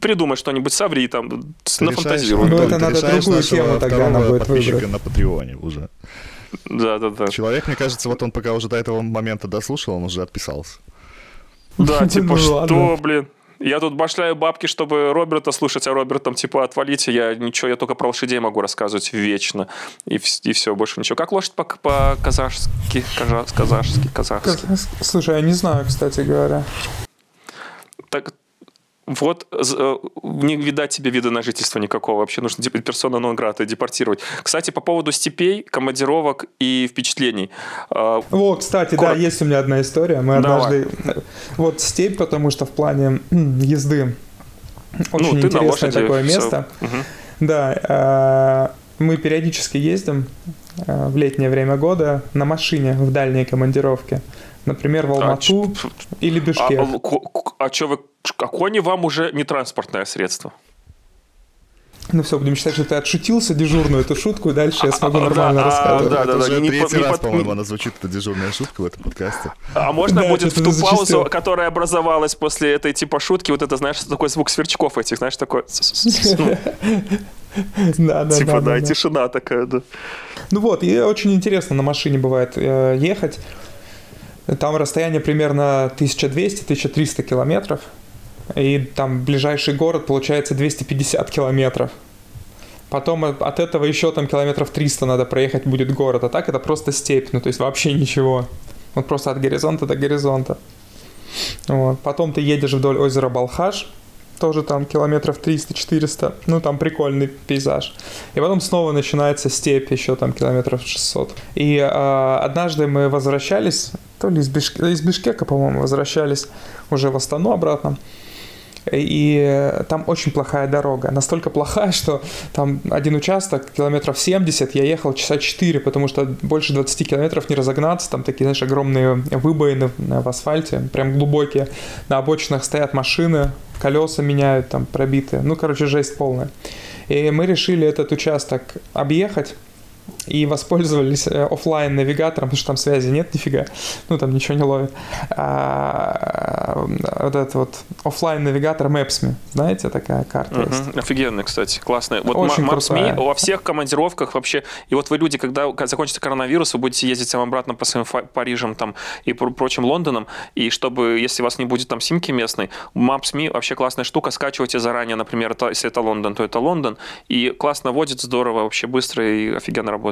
придумай что-нибудь, соври там, нафантазируй. Ну, это надо другую тему тогда надо будет подписчика выбрать. на Патреоне уже. Да, да, да. Человек, мне кажется, вот он пока уже до этого момента дослушал, он уже отписался. Да, типа, Ну что, блин? Я тут башляю бабки, чтобы Роберта слушать, а Роберт там, типа, отвалите, я ничего, я только про лошадей могу рассказывать вечно. И, и все, больше ничего. Как лошадь по- по-казахски? казахский, казах- казахский, казахский. Слушай, я не знаю, кстати говоря. Так вот, э, не видать тебе вида на жительство никакого. Вообще нужно деп- персона нон грата депортировать. Кстати, по поводу степей, командировок и впечатлений. А, Во, кстати, Коротко. да, есть у меня одна история. Мы Давай. однажды... Вот степь, потому что в плане езды очень ну, ты на интересное лошади. такое место. Мгм. Да, э, мы периодически ездим э, в летнее время года на машине в дальние командировки. Например, в А, Алмату ч- или а, Бишкек. а, ко- а что вы... А кони вам уже не транспортное средство? Ну все, будем считать, что ты отшутился дежурную эту шутку, и дальше я смогу нормально А, рассказывать. да, да, не третий раз, по-моему, она звучит, эта дежурная шутка в этом подкасте. А можно Да, будет в ту паузу, которая образовалась после этой типа шутки, вот это, знаешь, такой звук сверчков этих, знаешь, такой... ну, Да, да, Типа, да, да, да, да. тишина такая, да. Ну вот, и очень интересно на машине бывает э, ехать. Там расстояние примерно 1200-1300 километров. И там ближайший город получается 250 километров. Потом от этого еще там километров 300 надо проехать будет город. А так это просто степь, ну то есть вообще ничего. Вот просто от горизонта до горизонта. Вот. Потом ты едешь вдоль озера Балхаш, тоже там километров 300-400, ну там прикольный пейзаж. И потом снова начинается степь, еще там километров 600. И э, однажды мы возвращались, то ли из, Бишк- из Бишкека, по-моему, возвращались уже в Астану обратно. И там очень плохая дорога. Настолько плохая, что там один участок, километров 70, я ехал часа 4, потому что больше 20 километров не разогнаться. Там такие, знаешь, огромные выбоины в асфальте, прям глубокие. На обочинах стоят машины, колеса меняют, там пробитые. Ну, короче, жесть полная. И мы решили этот участок объехать и воспользовались э, оффлайн навигатором, потому что там связи нет нифига, ну там ничего не ловит. А, вот этот вот оффлайн навигатор Maps.me, знаете, такая карта есть. Мгм. Офигенный, кстати, классный. Вот Очень Maps.me во всех командировках вообще. И вот вы люди, когда закончится коронавирус, вы будете ездить там обратно по своим Парижам там и про- прочим Лондонам, и чтобы, если у вас не будет там симки местной, Maps.me вообще классная штука, скачивайте заранее, например, если это Лондон, то это Лондон, и классно водит, здорово, вообще быстро и офигенно работает.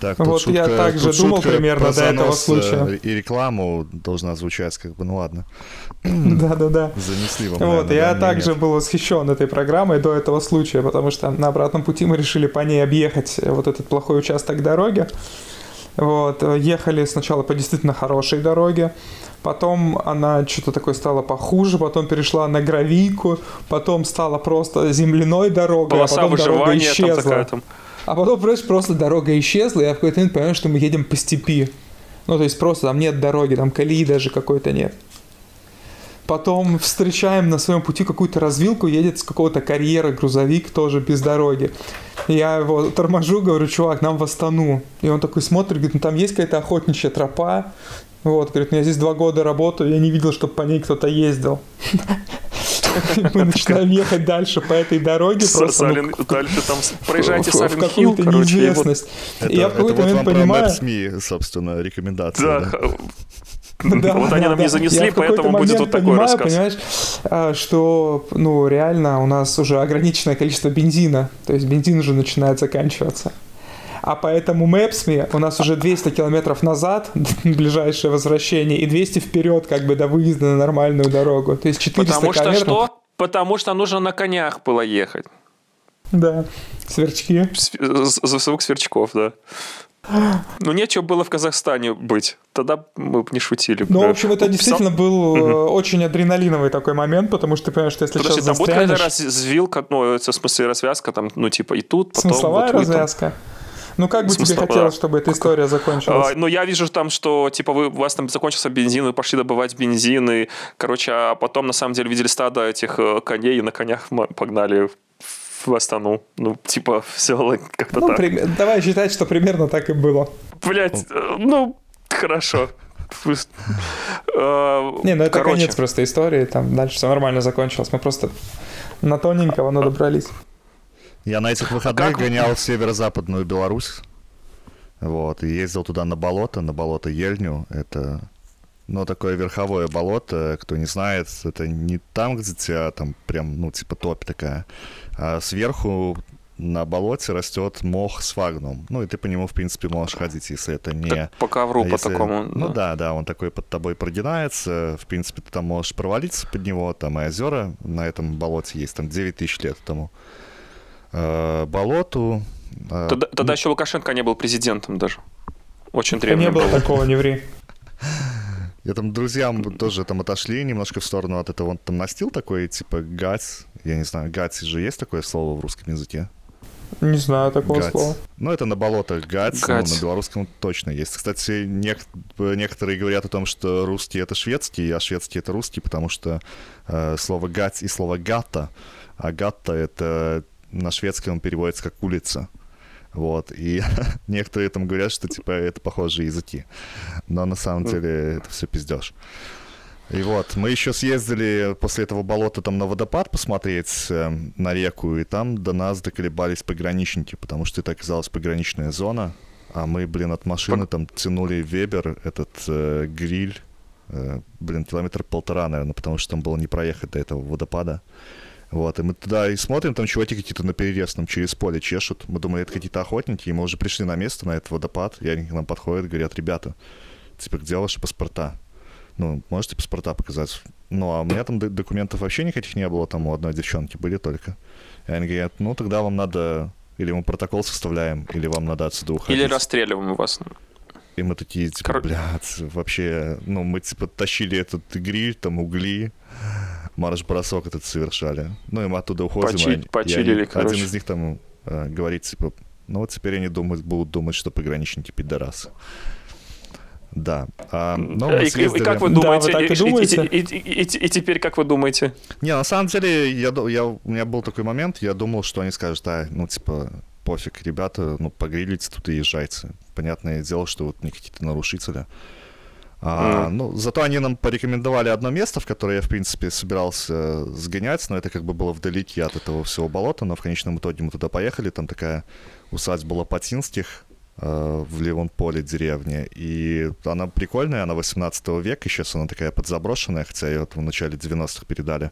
Так, Вот я также думал шутка примерно про до этого занос, э, случая. И рекламу должна звучать, как бы, ну ладно. Да-да-да. Занесли вам, Вот, наверное, я также нет. был восхищен этой программой до этого случая, потому что на обратном пути мы решили по ней объехать э, вот этот плохой участок дороги. Вот, э, ехали сначала по действительно хорошей дороге, потом она что-то такое стала похуже, потом перешла на гравийку, потом стала просто земляной дорогой, Полоса а потом дорога выживания там исчезла. такая там. А потом, просто, просто дорога исчезла, и я в какой-то момент понял, что мы едем по степи. Ну, то есть просто там нет дороги, там колеи даже какой-то нет. Потом встречаем на своем пути какую-то развилку, едет с какого-то карьера грузовик, тоже без дороги. Я его торможу, говорю, чувак, нам в Астану. И он такой смотрит, говорит, ну там есть какая-то охотничья тропа. Вот, говорит, ну я здесь два года работаю, я не видел, чтобы по ней кто-то ездил. Мы начинаем ехать дальше по этой дороге, просто ну, дальше там проезжайте в- какую-то вот неизвестность. Я в какой-то вот момент понимаю... Maps.me, собственно, рекомендация. Да, да. х- Да, вот они нам да. не занесли, Я поэтому будет момент вот такой понимаю, рассказ. Понимаешь, а, что, ну, реально у нас уже ограниченное количество бензина, то есть бензин уже начинает заканчиваться. А поэтому Maps.me у нас уже 200 километров назад, ближайшее возвращение, и 200 вперед, как бы до выезда на нормальную дорогу. То есть 400 Потому что километров. что? Потому что нужно на конях было ехать. Да, сверчки. Св- з- з- Звук сверчков, да. Ну, нечего было в Казахстане быть. Тогда мы бы не шутили. Ну, в общем, это действительно был э, очень адреналиновый такой момент, потому что ты понимаешь, что если Подожди, сейчас там будет какая-то застрянешь... развилка, ну, это в смысле развязка, там, ну, типа, и тут, потом... Смысловая вот там. Ну, как бы тебе хотелось, чтобы эта история закончилась? А, Ну, я вижу там, что, типа, вы, у вас там закончился бензин, вы пошли добывать бензин, и, короче, а потом, на самом деле, видели стадо этих э, коней, и на конях погнали в- Астану. Ну, типа, все как-то Ну, так. при- давай считать, что примерно так и было. Блять, ну, хорошо. Э, Не, ну это короче, конец просто истории, там дальше все нормально закончилось. Мы просто на тоненького, но добрались. Я на этих выходных Как- гонял в северо-западную Беларусь. Вот, и ездил туда на болото, на болото Ельню. Это, ну, такое верховое болото, кто не знает, это не там, где тебя там прям, ну, типа топь такая, а сверху на болоте растет мох сфагнум. Ну, и ты по нему, в принципе, можешь ходить, если это не... Так по ковру, а по если- такому. Ну да. да, да, он такой под тобой продинается. В принципе, ты там можешь провалиться под него. Там и озера на этом болоте есть. Там 9 тысяч лет этому э, болоту. Э, Тогда, тогда еще Лукашенко не был президентом даже. Очень древний не было был. такого, не ври. Я там друзьям тоже там отошли немножко в сторону от этого. Он там настил такой, типа, гать. Я не знаю, гать же есть такое слово в русском языке? Не знаю такого Гать. слова. Ну, это на болотах гать, ну, Гать. на белорусском точно есть. Кстати, нек- некоторые говорят о том, что русский — это шведский, а шведский — это русский, потому что э, слово гать и слово гатта, а гатта — это на шведском переводится как улица. Вот, и некоторые там говорят, что, типа, это похожие языки. Но на самом деле это все пиздеж. И вот, мы еще съездили после этого болота там на водопад посмотреть, э, на реку, и там до нас доколебались пограничники, потому что это оказалась пограничная зона, а мы, блин, от машины там тянули Вебер, этот э, гриль, э, блин, километр полтора, наверное, потому что там было не проехать до этого водопада. Вот, и мы туда и смотрим, там чуваки какие-то на перерез нам через поле чешут. Мы думали, это какие-то охотники, и мы уже пришли на место, на этот водопад, и они к нам подходят, говорят, ребята, типа, где ваши паспорта? Ну, можете паспорта показать? Ну, а у меня там документов вообще никаких не было, там у одной девчонки были только. И они говорят, ну, тогда вам надо... Или мы протокол составляем, или вам надо отсюда уходить. Или расстреливаем вас. И мы такие, типа, Кор- блядь, вообще, ну, мы, типа, тащили этот гриль, там, угли, марш-бросок этот совершали. Ну, и мы оттуда уходим. Почи- почилили, они- короче. Один из них там э, говорит, типа, ну, вот теперь они думают, будут думать, что пограничники пидорасы. Да. А, мы и, и- и съездили- как вы Да, думаете? вы так и думаете? И, и- и- и- и теперь как вы думаете? Не, на самом деле, я, я, у меня был такой момент, я думал, что они скажут, а, ну, типа, пофиг, ребята, ну, погрилите тут и езжайте. Понятное дело, что вот не какие-то нарушители. А. Ну, зато они нам порекомендовали одно место, в которое я, в принципе, собирался э, сгонять, но это как бы было вдалеке от этого всего болота, но в конечном итоге мы туда поехали, там такая усадьба Лопатинских э, в левом поле деревни, и она прикольная, она 18 века, сейчас она такая подзаброшенная, хотя ее вот в начале 90-х передали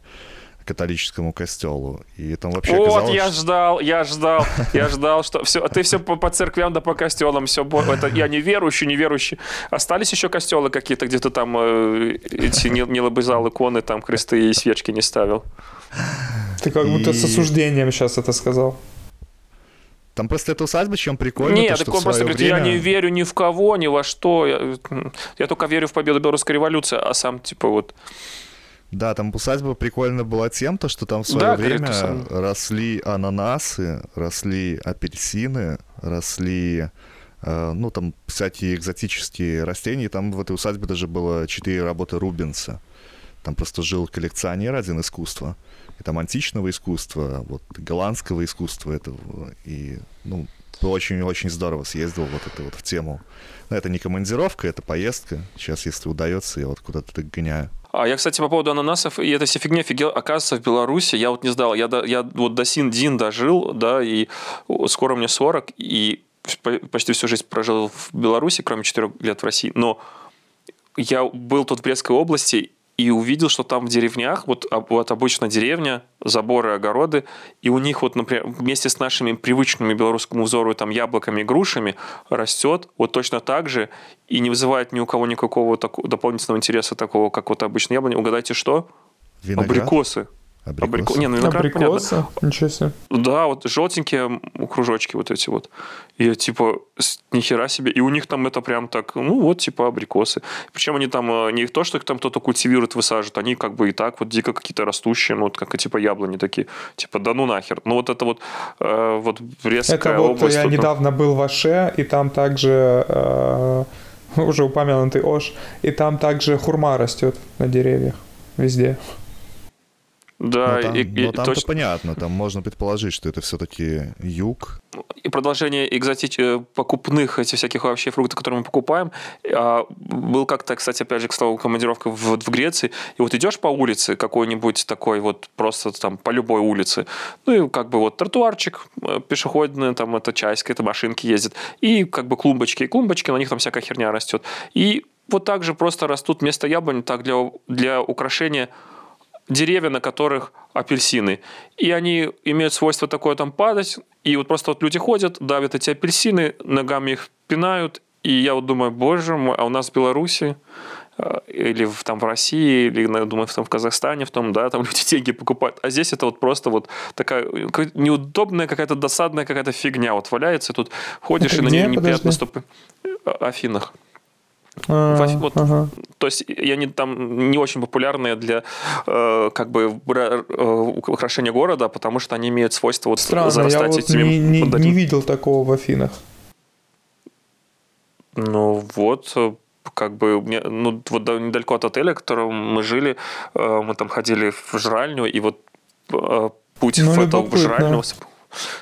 католическому костелу, и там вообще вот, оказалось, я что- ждал, я ждал, я ждал, что все, ты все по, по церквям да по костелам, все, это я неверующий, неверующий. Остались еще костелы какие-то, где ты там э, эти не, не лобызал иконы, там кресты и свечки не ставил. Ты как будто с осуждением сейчас это сказал. Там просто эта усадьба, чем прикольно, Нет, то, так что он в просто говорит, я не верю ни в кого, ни во что. Я, я только верю в победу белорусской революции, а сам типа вот... Да, там усадьба прикольно была тем, то, что там в свое Да, время росли ананасы, росли апельсины, росли, э, ну, там всякие экзотические растения. И там в этой усадьбе даже было четыре работы Рубенса. Там просто жил коллекционер один искусства. И там античного искусства, вот голландского искусства этого. И, ну, очень-очень здорово съездил вот это вот в тему. Но это не командировка, это поездка. Сейчас, если удается, я вот куда-то гоняю. А я, кстати, по поводу ананасов, и эта вся фигня, фигня, оказывается, в Беларуси, я вот не знал, я, до- я вот до Син-Дин дожил, да, и скоро мне 40, и по- почти всю жизнь прожил в Беларуси, кроме 4 лет в России, но я был тут в Брестской области и увидел, что там в деревнях, вот, вот обычно деревня, заборы, огороды, и у них вот, например, вместе с нашими привычными белорусскому взору там яблоками и грушами растет вот точно так же и не вызывает ни у кого никакого тако- дополнительного интереса такого, как вот обычно яблони. Угадайте, что? Виноград? Абрикосы. Абрикос. Абрико- Не, ну виноград, понятно. Абрикосы? Ничего себе. Да, вот желтенькие кружочки вот эти вот. И я типа, нихера себе. И у них там это прям так, ну вот, типа абрикосы. Причем они там э, не то, что их там кто-то культивирует, высаживает, они как бы и так вот дико какие-то растущие, ну вот как и типа яблони такие. Типа, да ну нахер. Ну вот это вот, э, вот Брестская Это вот область. я вот, ну, недавно был в Аше, и там также э, уже упомянутый Ош, и там также хурма растет на деревьях везде. Да, но там, и, но и там-то точно- понятно, там можно предположить, что это все-таки юг. и продолжение экзотич... э, покупных этих всяких вообще фруктов, которые мы покупаем. А, Был как-то, кстати, опять же, к слову, командировка в, в Греции, и вот идешь по улице какой-нибудь такой вот просто там по любой улице, ну и как бы вот тротуарчик э, пешеходный, там это часть, какие-то машинки ездят, и как бы клумбочки, и клумбочки, на них там всякая херня растет. И вот так же просто растут вместо яблонь, так для, для украшения деревья, на которых апельсины. И они имеют свойство такое там падать. И вот просто вот люди ходят, давят эти апельсины, ногами их пинают. И я вот думаю, боже мой, а у нас в Беларуси э, или в, там в России, или, думаю, там в Казахстане, в том, да, там люди деньги покупают. А здесь это вот просто вот такая какая- неудобная какая-то досадная какая-то фигня вот валяется, тут ходишь Это и на нее неприятно ступы. Афинах. А, вот ага. То есть и они там не очень популярные для э, как бы э, украшения города, потому что они имеют свойство вот Странно, я зарастать вот этими не, не- не видел такого в Афинах. Ну вот, э, как бы, мне- ну вот да- недалеко от отеля, в котором мы жили, э, мы там ходили в жральню, и вот э, путь Ну, в эту жральню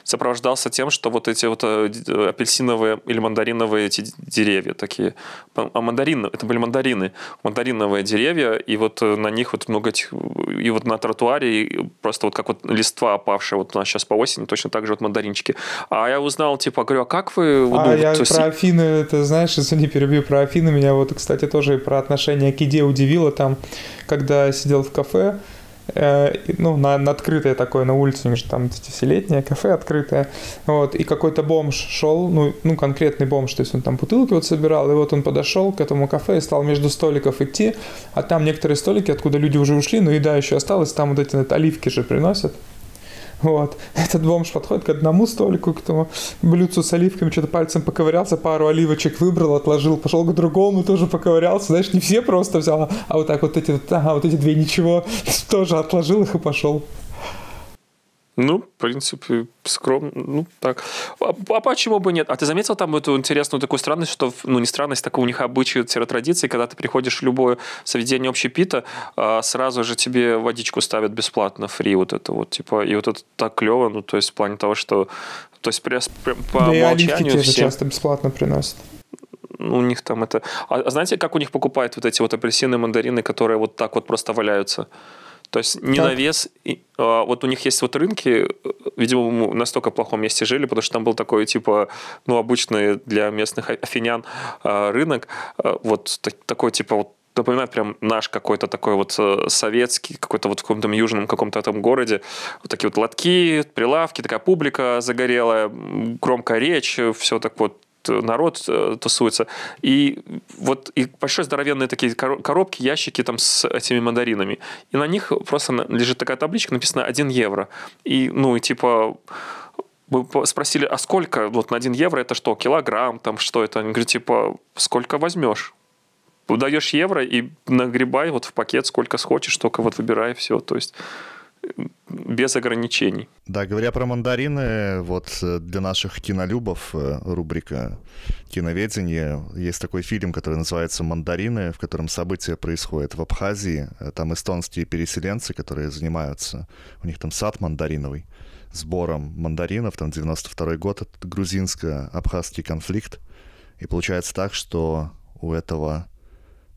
сопровождался тем, что вот эти вот э, э, апельсиновые или мандариновые эти деревья такие. А мандарины, это были мандарины. Мандариновые деревья, и вот э, на них вот много этих... И вот на тротуаре и просто вот как вот листва опавшая, вот у нас сейчас по осени, точно так же вот мандаринчики. А я узнал, типа, говорю, а как вы... вот, а ну, я есть- про Афины, это знаешь, извини, перебью про Афины, меня вот, кстати, тоже про отношение к еде удивило там, когда я сидел в кафе, ну, на, на открытое такое, на улице, у там эти все летние кафе открытое, вот, и какой-то бомж шел, ну, ну, конкретный бомж, то есть он там бутылки вот собирал, и вот он подошел к этому кафе и стал между столиков идти, а там некоторые столики, откуда люди уже ушли, но еда еще осталась, там вот эти вот оливки же приносят, вот. Этот бомж подходит к одному столику, к тому блюдцу с оливками, что-то пальцем поковырялся, пару оливочек выбрал, отложил, пошел к другому, тоже поковырялся. Знаешь, не все просто взял, а- вот так вот эти, вот, ага, вот эти две ничего, тоже отложил их и пошел. Ну, в принципе, скромно. Ну, так. А, а почему бы нет? А ты заметил там эту интересную такую странность, что, ну, не странность, такую у них обычай, традиции, когда ты приходишь в любое заведение общепита, а, сразу же тебе водичку ставят бесплатно, фри, вот это вот, типа, и вот это так клево, ну, то есть в плане того, что, то есть прям, по да и умолчанию те же всем, часто бесплатно приносят. ну, у них там это... А, а знаете, как у них покупают вот эти вот апельсины, мандарины, которые вот так вот просто валяются? То есть не Как? на вес. и, а, вот у них есть вот рынки, э, видимо, настолько плохом месте жили, потому что там был такой, типа, ну, обычный для местных а- афинян а, рынок. а, Вот так- такой, типа, вот напоминает прям наш какой-то такой вот э, советский, какой-то вот в каком-то южном каком-то там городе. Вот такие вот лотки, прилавки, такая публика загорелая, громкая речь, все так вот народ э, тусуется. И вот и большой здоровенные такие коро- коробки, ящики там с этими мандаринами. И на них просто лежит такая табличка, написано 1 евро. И, ну, и типа мы спросили, а сколько вот на 1 евро это что, килограмм, там что это? Они говорят, типа, сколько возьмешь? Даешь евро и нагребай вот в пакет сколько хочешь, только вот выбирай все. То есть без ограничений. Да, говоря про мандарины, вот э, для наших кинолюбов э, рубрика «Киноведение». Есть такой фильм, который называется «Мандарины», в котором события происходят в Абхазии. Там эстонские переселенцы, которые занимаются, у них там сад мандариновый, сбором мандаринов, там 92 год, это грузинско-абхазский конфликт. И получается так, что у этого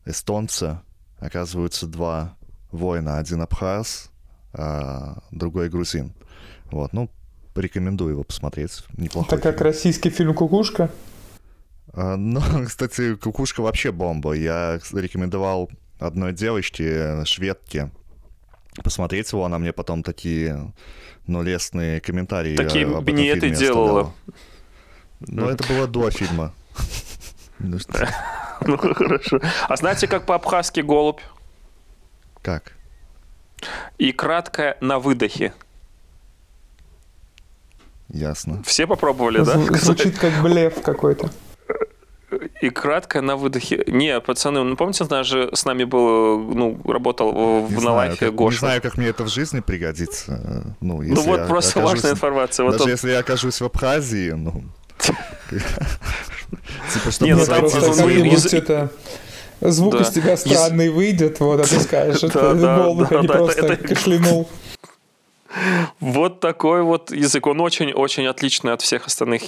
эстонца оказываются два воина. Один абхаз, а другой грузин. Вот, ну, рекомендую его посмотреть. Неплохой Это как фильм. российский фильм «Кукушка». А, Ну, кстати, кукушка вообще бомба. Я рекомендовал одной девочке, шведке, посмотреть его. Она мне потом такие, ну, лестные комментарии Такие об этом минеты фильме делала. Но это было до фильма. Ну, Ну, хорошо. А знаете, как по-абхазски голубь? Как? И краткое на выдохе. Ясно. Все попробовали, да? Зв- Звучит как блеф какой-то. И краткое на выдохе. Не, пацаны, ну помните, наш же с нами был, ну, работал в Налахе как, не Гоша. знаю, как мне это в жизни пригодится. Ну, Ну если вот я просто окажусь- важная информация. Вот Даже он- если я окажусь в Абхазии, ну... Типа, чтобы Не, ну Нет, там Звук Да. из тебя странный выйдет, вот, а ты скажешь, это да, а не просто кашлянул. Вот такой вот язык. Он очень-очень отличный от всех остальных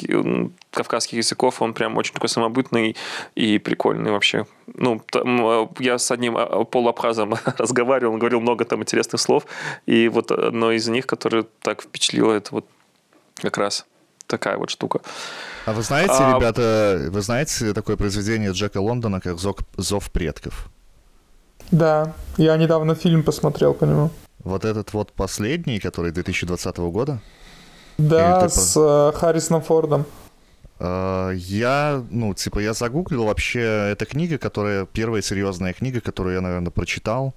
кавказских языков. Он прям очень такой самобытный и прикольный вообще. Ну, там, э, я с одним э, полуабхазом разговаривал, он говорил много там интересных слов. И вот одно из них, которое так впечатлило, это вот как раз такая вот штука. А вы знаете, А- ребята, вы знаете такое произведение Джека Лондона, как «Зов, «Зов предков»? Да, я недавно фильм посмотрел по нему. Вот этот вот последний, который 2020 года? Да, Или ты с э, Харрисоном Фордом. Э, Я, ну, типа, я загуглил вообще, это книга, которая, первая серьезная книга, которую я, наверное, прочитал.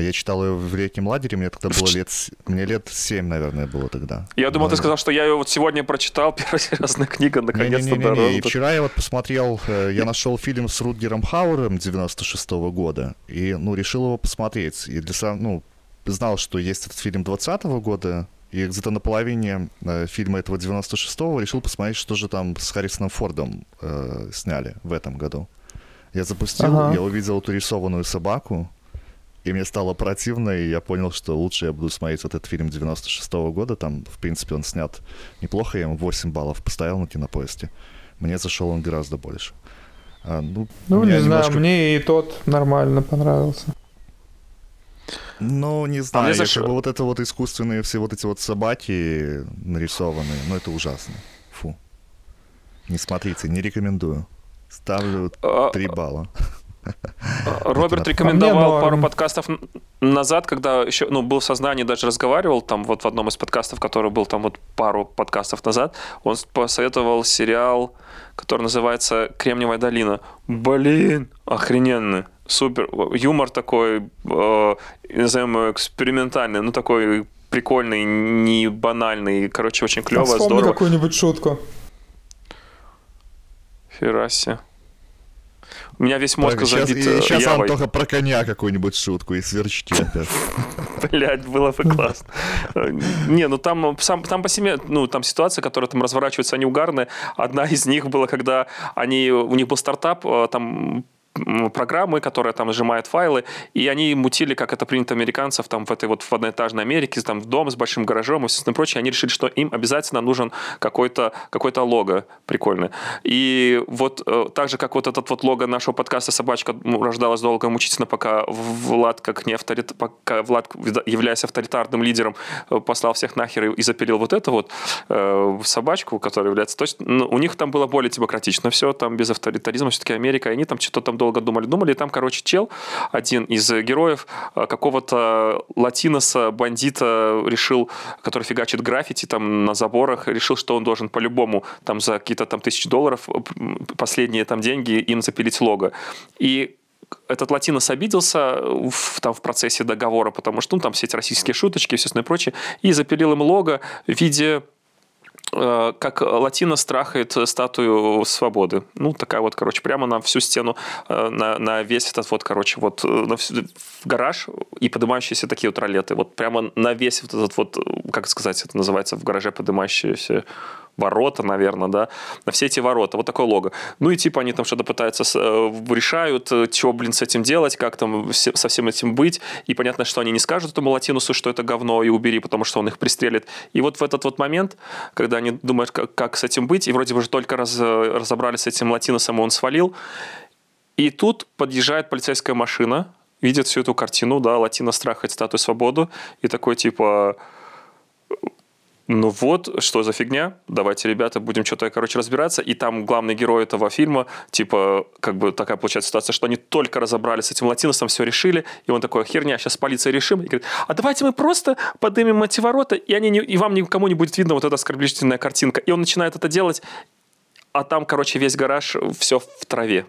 Я читал ее в летнем лагере, мне тогда было лет, мне лет 7, наверное, было тогда. Я думал, ты Да. сказал, что я ее вот сегодня прочитал, первая серьезная книга, наконец-то. Не-не-не, и вчера я вот посмотрел, э, я нашел фильм с Рутгером Хауэром 96 года, и, ну, решил его посмотреть. И для сам, ну, знал, что есть этот фильм 20 года, и где-то на половине э, фильма этого 96-го решил посмотреть, что же там с Харрисоном Фордом э, сняли в этом году. Я запустил, Ага. я увидел эту рисованную собаку, и мне стало противно, и я понял, что лучше я буду смотреть вот этот фильм 96 года. Там, в принципе, он снят неплохо, я ему 8 баллов поставил на кинопоиске. Мне зашел он гораздо больше. А, ну, Ну, не знаю, немножко- мне и тот нормально понравился. Ну, не знаю, мне я заш- как бы вот это вот искусственные все вот эти вот собаки нарисованные, ну, это ужасно. Фу. Не смотрите, не рекомендую. Ставлю А, 3 балла. Роберт мне рекомендовал пару подкастов назад, когда еще, ну, был в сознании, даже разговаривал, там вот в одном из подкастов, который был там вот пару подкастов назад, он посоветовал сериал, который называется «Кремниевая долина». Блин, охрененный. Супер. Юмор такой, э, назовем его экспериментальный, ну такой прикольный, не банальный. Короче, очень клево, здорово. какую-нибудь шутку. Хераси. У меня весь мозг сейчас, забит э, сейчас Явой. Антоха про коня какую-нибудь шутку и сверчки опять. Блять, было бы классно. Э, Не, ну там, сам, там по себе, ну там ситуация, которая там разворачивается, они угарные. Одна из них была, когда они, у них был стартап, э, там программы, которая там сжимает файлы, и они мутили, как это принято американцев, там в этой вот в одноэтажной Америке, там в дом с большим гаражом и все прочее, они решили, что им обязательно нужен какой-то какой лого прикольный. И вот э, так же, как вот этот вот лого нашего подкаста «Собачка» рождалась долго и мучительно, пока Влад, как не авторит... пока Влад, являясь авторитарным лидером, э, послал всех нахер и, и запилил вот это вот э, собачку, которая является... То есть ну, у них там было более демократично все, там без авторитаризма, все-таки Америка, и они там что-то там долго думали-думали, и там, короче, чел, один из героев э, какого-то латиноса, бандита решил, который фигачит граффити там на заборах, решил, что он должен по-любому там за какие-то там тысячи долларов э, последние там деньги им запилить лого. И этот латинос обиделся в, там, в процессе договора, потому что ну, там все эти российские шуточки и все остальное прочее, и запилил им лого в виде как латино страхает статую свободы. Ну, такая вот, короче, прямо на всю стену, э, на, на весь этот вот, короче, вот э, на всю- в гараж и поднимающиеся такие вот ролеты. Вот прямо на весь вот этот вот, э, как сказать, это называется в гараже поднимающиеся ворота, наверное, да, на все эти ворота, вот такое лого. Ну и типа они там что-то пытаются, э, решают, э, чего, блин, с этим делать, как там со всем этим быть, и понятно, что они не скажут этому латинусу, что это говно, и убери, потому что он их пристрелит. И вот в этот вот момент, когда они думают, как, как с этим быть, и вроде бы уже только раз, э, разобрались с этим латиносом, и он свалил, и тут подъезжает полицейская машина, видит всю эту картину, да, латино страхает статую свободу, и такой типа, ну вот, что за фигня? Давайте, ребята, будем что-то, короче, разбираться. И там главный герой этого фильма, типа, как бы такая получается ситуация, что они только разобрались с этим латиносом, все решили, и он такой, херня, сейчас с полицией решим. И говорит, а давайте мы просто поднимем эти ворота, и, они не- и вам никому не будет видно вот эта оскорбительная картинка. И он начинает это делать, а там, короче, весь гараж, все в траве.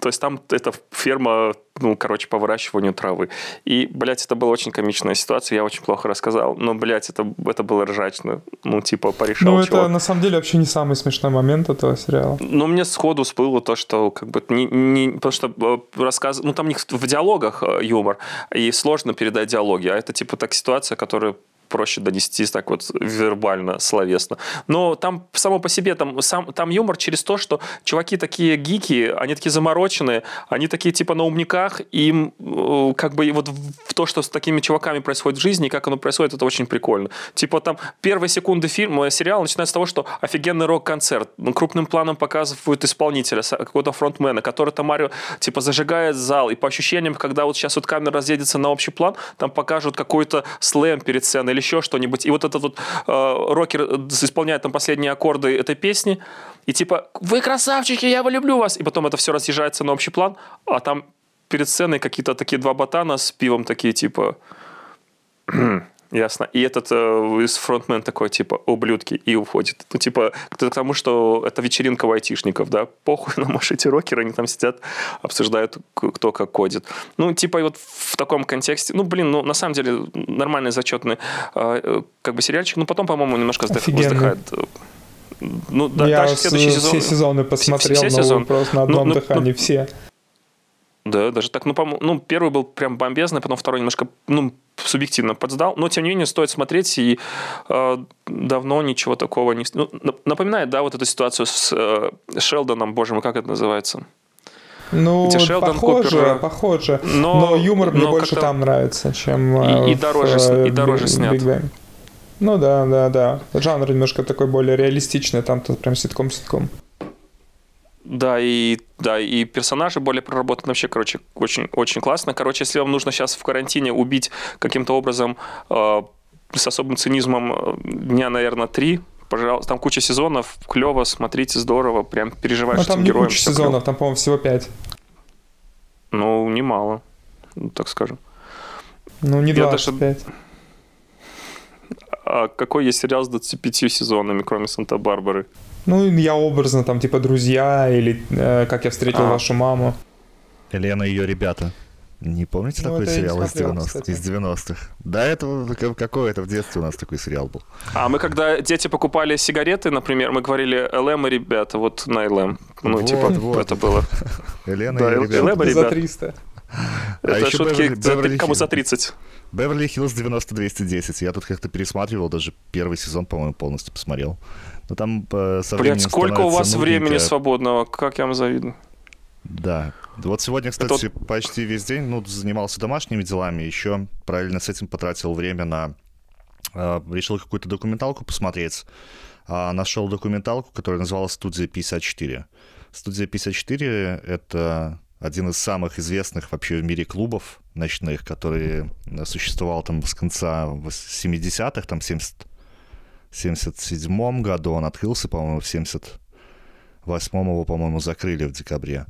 То есть там это ферма, ну, короче, по выращиванию травы. И, блядь, это была очень комичная ситуация, я очень плохо рассказал, но, блядь, это, это было ржачно. Ну, типа, порешал Ну, это чувак. на самом деле вообще не самый смешной момент этого сериала. Но мне сходу всплыло то, что как бы не, не- потому что э, рассказ, ну там в диалогах э, юмор и сложно передать диалоги, а это типа так ситуация, которая проще донести так вот вербально, словесно. Но там само по себе, там, сам, там юмор через то, что чуваки такие гики, они такие замороченные, они такие типа на умниках, и им э, как бы и вот в то, что с такими чуваками происходит в жизни, и как оно происходит, это очень прикольно. Типа там первые секунды фильма, сериала начинается с того, что офигенный рок-концерт, ну, крупным планом показывают исполнителя, какого-то фронтмена, который там Марио типа зажигает зал, и по ощущениям, когда вот сейчас вот камера разъедется на общий план, там покажут какой-то слэм перед сценой или еще что-нибудь, и вот этот вот э, рокер э, исполняет там последние аккорды этой песни, и типа «Вы красавчики, я люблю вас!» И потом это все разъезжается на общий план, а там перед сценой какие-то такие два ботана с пивом такие типа Ясно. И этот э, из фронтмен такой, типа, ублюдки, и уходит. Ну, типа, к тому, что это вечеринка у айтишников, да, похуй, намашите рокеры, они там сидят, обсуждают, кто как кодит. Ну, типа, вот в таком контексте, ну, блин, ну, на самом деле, нормальный, зачетный, э, э, как бы, сериальчик, ну, потом, по-моему, немножко Офигенный. вздыхает. Ну, да, Я дальше следующий сезон... все сезоны посмотрел, все но сезоны? просто на Ну, одном ну, дыхании ну, все. Да, даже так. Ну, по ну, первый был прям бомбезный, потом второй немножко, ну, субъективно подсдал. Но, тем не менее, стоит смотреть, и э, давно ничего такого не... Ну, нап- напоминает, да, вот эту ситуацию с э, Шелдоном, боже мой, как это называется? Ну, Где Шелдон похоже, Купер, похоже. но- Но, юмор мне но больше как-то- там нравится, чем И- э, и в, дороже э, с- и в дороже снят. Big Bang. Ну да, да, да. Жанр немножко такой более реалистичный, там-то прям ситком-ситком. Да, и да, и персонажи более проработаны. Вообще, короче, очень, очень классно. Короче, если вам нужно сейчас в карантине убить каким-то образом э, с особым цинизмом э, дня, наверное, три, пожалуйста, там куча сезонов, клево, смотрите, здорово, прям переживаешь Ну с этим там не героем. куча сезонов, клёво. там, по-моему, всего пять. Ну, немало, так скажем. Ну, не Я даже- 25. А какой есть сериал с 25 сезонами, кроме Санта-Барбары? Ну, я образно, там, типа, «Друзья» или э, «Как я встретил А. вашу маму». Елена и ее ребята. Не помните Ну, такой сериал из смотрел, 90-х? кстати. Из 90-х. До этого, как- какой это в детстве у нас такой сериал был? А мы когда дети покупали сигареты, например, мы говорили ЛМ и ребята, вот на ЛМ. Ну, Вот, типа, вот. это было. Елена Да, и ребята. Элэба, За ребят. 300. А Это еще шутки Беверли- за- Беверли кому за Хиллз. 30. Беверли Хиллз 90-210. Я тут как-то пересматривал, даже первый сезон, по-моему, полностью посмотрел. Но там э, со временем сколько у вас становится времени нудненько. свободного, как я вам завидую. Да. Вот сегодня, кстати, почти весь день ну, занимался домашними делами, еще параллельно с этим потратил время на... э, решил какую-то документалку посмотреть. А, нашел документалку, которая называлась «Студия 54». «Студия 54» — это один из самых известных вообще в мире клубов ночных, который э, существовал там с конца вос- 70-х, там 70 77 году он открылся, по-моему, в 78-м его, по-моему, закрыли в декабре.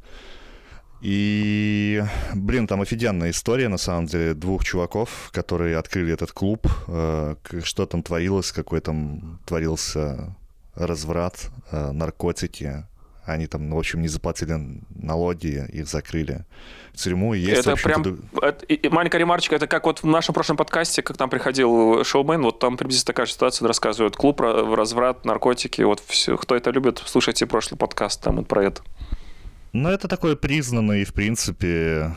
И, блин, там офигенная история, на самом деле, двух чуваков, которые открыли этот клуб. Э, Что там творилось, какой там творился разврат, э, наркотики. Они там, в общем, не заплатили налоги, их закрыли в тюрьму. И есть, это прям... это- и- и маленькая ремарочка, это как вот в нашем прошлом подкасте, как там приходил шоумен, вот там приблизительно такая же ситуация рассказывают. Клуб, ра- разврат, наркотики, вот все. Кто это любит, слушайте прошлый подкаст, там вот про это. Ну, это такой признанный, в принципе, э,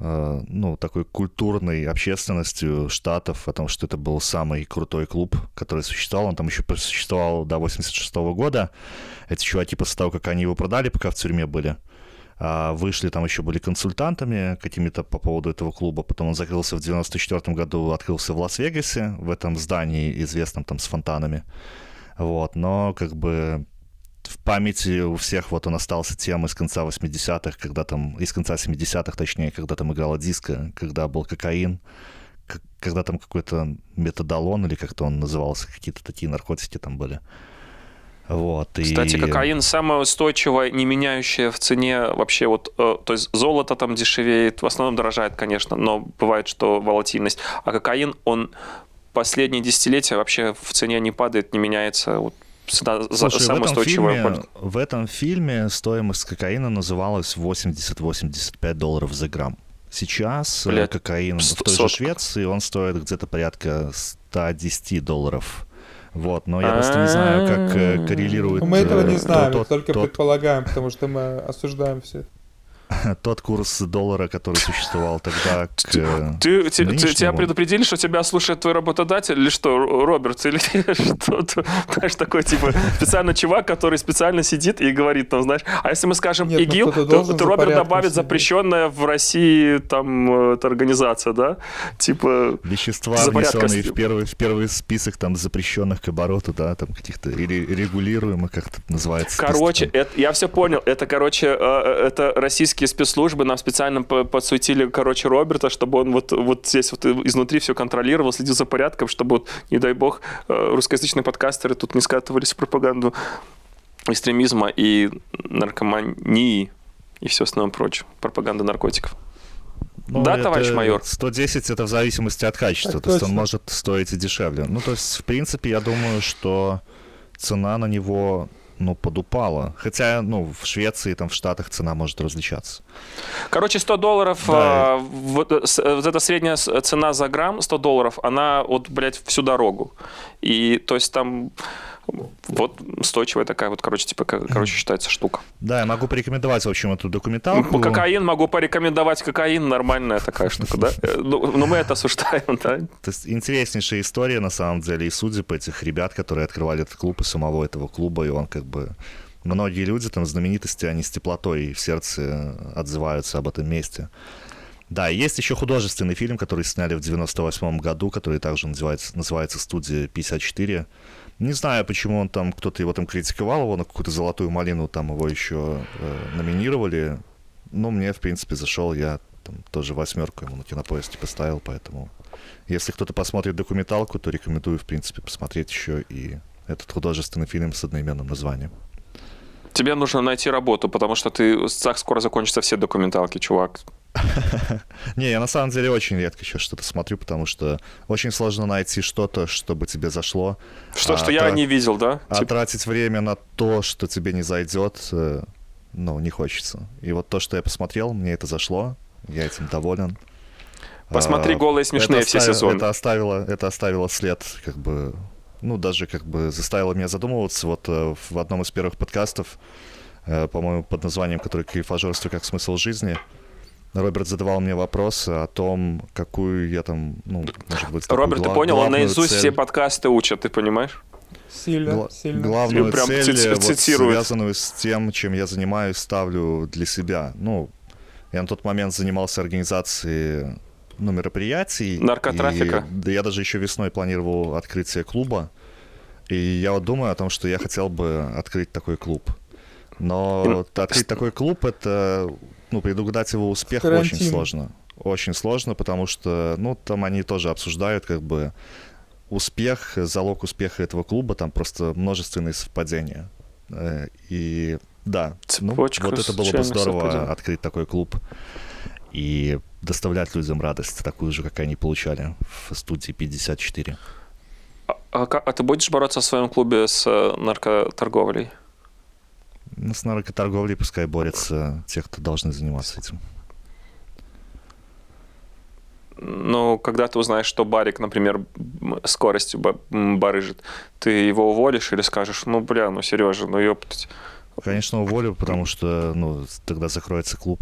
ну, такой культурной общественностью штатов, о том, что это был самый крутой клуб, который существовал. Он там еще существовал до 86 года. Эти чуваки после того, как они его продали, пока в тюрьме были, а, вышли, там еще были консультантами какими-то по поводу этого клуба. Потом он закрылся в 94 году, открылся в Лас-Вегасе, в этом здании, известном там с фонтанами. Вот, но как бы в памяти у всех вот он остался тем из конца 80-х, когда там, из конца 70-х, точнее, когда там играла диско, когда был кокаин, когда там какой-то метадолон или как-то он назывался, какие-то такие наркотики там были. Вот, и... Кстати, кокаин самое устойчивое, не меняющее в цене вообще вот, э, то есть золото там дешевеет, в основном дорожает, конечно, но бывает, что волатильность. А кокаин, он последние десятилетия вообще в цене не падает, не меняется. Вот Слушай, в этом, устойчивое. фильме, в этом фильме стоимость кокаина называлась 80-85 долларов за грамм. Сейчас э, Блядь, кокаин в той же. Швеции, он стоит где-то порядка 110 долларов. Вот, но я просто не знаю, как э, коррелирует... Мы этого не э, знаем, тот- только предполагаем, потому что мы осуждаем все это. тот курс доллара, который существовал тогда к... э, Ты, те- те- нынешнему. тебя предупредили, что тебя слушает твой работодатель, или что, Ро- Роберт, или что-то, знаешь, такой, типа, специально чувак, который специально сидит и говорит, там, знаешь, а если мы скажем Нет, ну ИГИЛ, то, то Роберт добавит следить. запрещенная в России, там, э, эта организация, да, типа, Вещества, внесенные в первый, в первый список там запрещенных к обороту, да, там каких-то или регулируемых, как это называется. Короче, это, я все понял. Это, короче, э, э, это российские спецслужбы нам специально по- подсуетили, короче, Роберта, чтобы он вот, вот здесь вот изнутри все контролировал, следил за порядком, чтобы, вот, не дай бог, э, русскоязычные подкастеры тут не скатывались в пропаганду экстремизма и наркомании и все остальное прочее. Пропаганда наркотиков. Ну, да, товарищ майор? 110 это в зависимости от качества, Так то есть он точно. может стоить и дешевле. Ну, то есть, в принципе, я думаю, что цена на него, ну, подупала. Хотя, ну, в Швеции, там, в Штатах цена может различаться. Короче, 100 долларов, Да. а, вот, э, с- вот эта средняя цена за грамм, 100 долларов, она вот, блядь, всю дорогу. И, то есть, там вот устойчивая такая вот, короче, типа, ко- короче, считается штука. Да, я могу порекомендовать, в общем, эту документалку. Кокаин могу порекомендовать. Кокаин нормальная такая штука, да? Э, Ну, ну, мы это осуждаем, да? То есть интереснейшая история, на самом деле, и судеб этих ребят, которые открывали этот клуб, и самого этого клуба, и он как бы... Многие люди, там, знаменитости, они с теплотой в сердце отзываются об этом месте. Да, есть еще художественный фильм, который сняли в 98 году, который также называется, называется «Студия 54». Не знаю, почему он там, кто-то его там критиковал, его на какую-то золотую малину там его еще э, номинировали. Но мне, в принципе, зашел, я там тоже восьмерку ему на кинопоиске поставил, поэтому если кто-то посмотрит документалку, то рекомендую, в принципе, посмотреть еще и этот художественный фильм с одноименным названием. Тебе нужно найти работу, потому что ты так скоро закончатся все документалки, чувак. Не, я на самом деле очень редко сейчас что-то смотрю, потому что очень сложно найти что-то, чтобы тебе зашло. Что, А, что я не видел, да? А Типа, тратить время на то, что тебе не зайдет, э, ну, не хочется. И вот то, что я посмотрел, мне это зашло, я этим доволен. Посмотри А, голые смешные это все оставило- сезоны. Это оставило, это оставило след, как бы, ну, даже как бы заставило меня задумываться. Вот э, в одном из первых подкастов, э, по-моему, под названием, который «Крифажерство как смысл жизни», Роберт задавал мне вопрос о том, какую я там, ну, может быть, Роберт, ты понял, он наизусть цель- все подкасты учат, ты понимаешь? Сильно, Гла- сильно. главную Прям цель, вот, связанную с тем, чем я занимаюсь, ставлю для себя. Ну, я на тот момент занимался организацией ну, мероприятий. Наркотрафика. И, да я даже еще весной планировал открытие клуба. И я вот думаю о том, что я хотел бы открыть такой клуб. Но открыть такой клуб, это, ну, предугадать его успех очень Карантин. сложно. Очень сложно, потому что, ну, там они тоже обсуждают, как бы, успех, залог успеха этого клуба, там просто множественные совпадения. Э, И да, ну, вот это было бы здорово совпадений. открыть такой клуб и доставлять людям радость, такую же, как они получали в студии 54. А, а а ты будешь бороться в своем клубе с э, наркоторговлей? Ну, с наркоторговлей пускай борются те, кто должны заниматься этим. Ну, когда ты узнаешь, что Барик, например, скоростью барыжит, ты его уволишь или скажешь, ну, бля, ну, Сережа, ну, ёптать. Конечно, уволю, потому что, ну, тогда закроется клуб.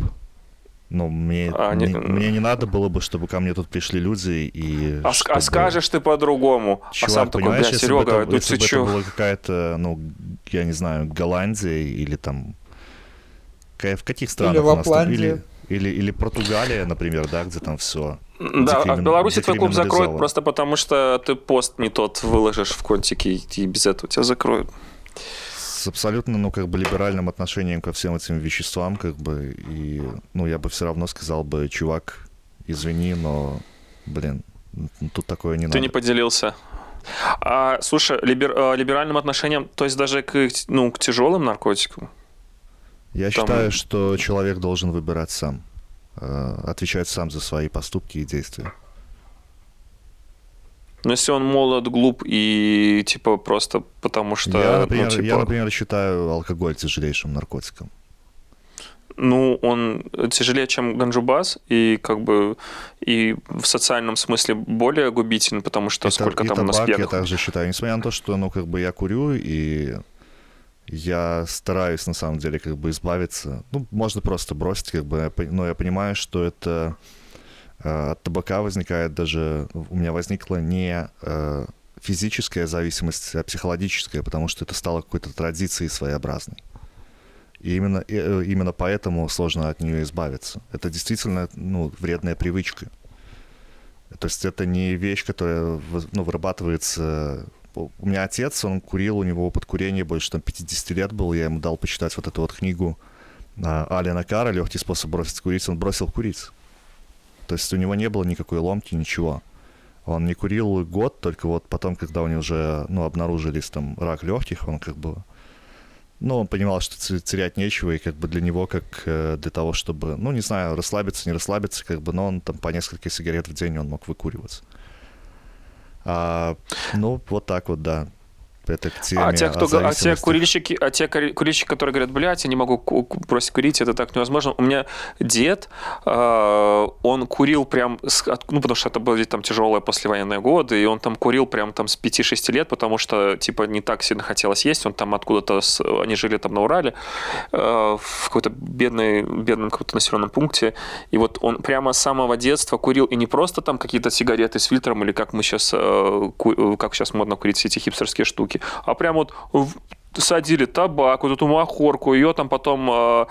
Но мне, А, не- мне, мне не надо было бы, чтобы ко мне тут пришли люди и... А, а чтобы- скажешь ты по-другому. а сам такой, понимаешь, бля, если бы Серега, это, ну если бы это была какая-то, ну, я не знаю, Голландия или там... В каких странах у нас там? Или, или, или Португалия, например, да, где там все. Да, а в Беларуси твой клуб закроют просто потому, что ты пост не тот выложишь в контике, и без этого тебя закроют. С абсолютно, ну, как бы либеральным отношением ко всем этим веществам, как бы, и, ну, я бы все равно сказал бы, чувак, извини, но, блин, тут такое не Ты надо. не поделился. А, слушай, либер- а, либеральным отношениям, то есть даже к, ну, к тяжелым наркотикам? Я Там- считаю, что человек должен выбирать сам, э, отвечать сам за свои поступки и действия. Но если он молод, глуп и типа просто потому что, я, например, ну, типа, я, например, считаю алкоголь тяжелейшим наркотиком. ну, он тяжелее, чем ганджубас, и как бы и в социальном смысле более губителен, потому что И сколько и там у нас табак я пьяных. также считаю. Несмотря на то, что, ну, как бы я курю, и я стараюсь, на самом деле, как бы избавиться. Ну, можно просто бросить, как бы, но я понимаю, что это от табака возникает даже... У меня возникла не э, физическая зависимость, а психологическая, потому что это стало какой-то традицией своеобразной. И именно, э, именно поэтому сложно от нее избавиться. Это действительно ну, вредная привычка. То есть это не вещь, которая ну, вырабатывается... У меня отец, он курил, у него опыт курения больше там 50 лет был, я ему дал почитать вот эту вот книгу Алина Кара «Легкий способ бросить курить», он бросил курить. То есть у него не было никакой ломки, ничего. Он не курил год, только вот потом, когда у него уже ну, обнаружились там рак легких, он как бы ну, он понимал, что терять нечего, и как бы для него, как э, для того, чтобы, ну, не знаю, расслабиться, не расслабиться, как бы, но он там по несколько сигарет в день он мог выкуриваться. А, ну, вот так вот, да. Это к теме А те, кто, а те курильщики, а те кури- курильщики, которые говорят, блядь, я не могу ку- ку- бросить курить, это так невозможно. У меня дед, э, он курил прям, с- ну, потому что это были там тяжелые послевоенные годы, и он там курил прям там с 5-6 лет, потому что, типа, не так сильно хотелось есть, он там откуда-то, с- они жили там на Урале, э, в какой-то бедной, бедном каком-то населенном пункте, и вот он прямо с самого детства курил, и не просто там какие-то сигареты с фильтром, или как мы сейчас, как сейчас модно курить все эти хипстерские штуки, а прям вот садили табак, вот эту махорку, ее там потом, э,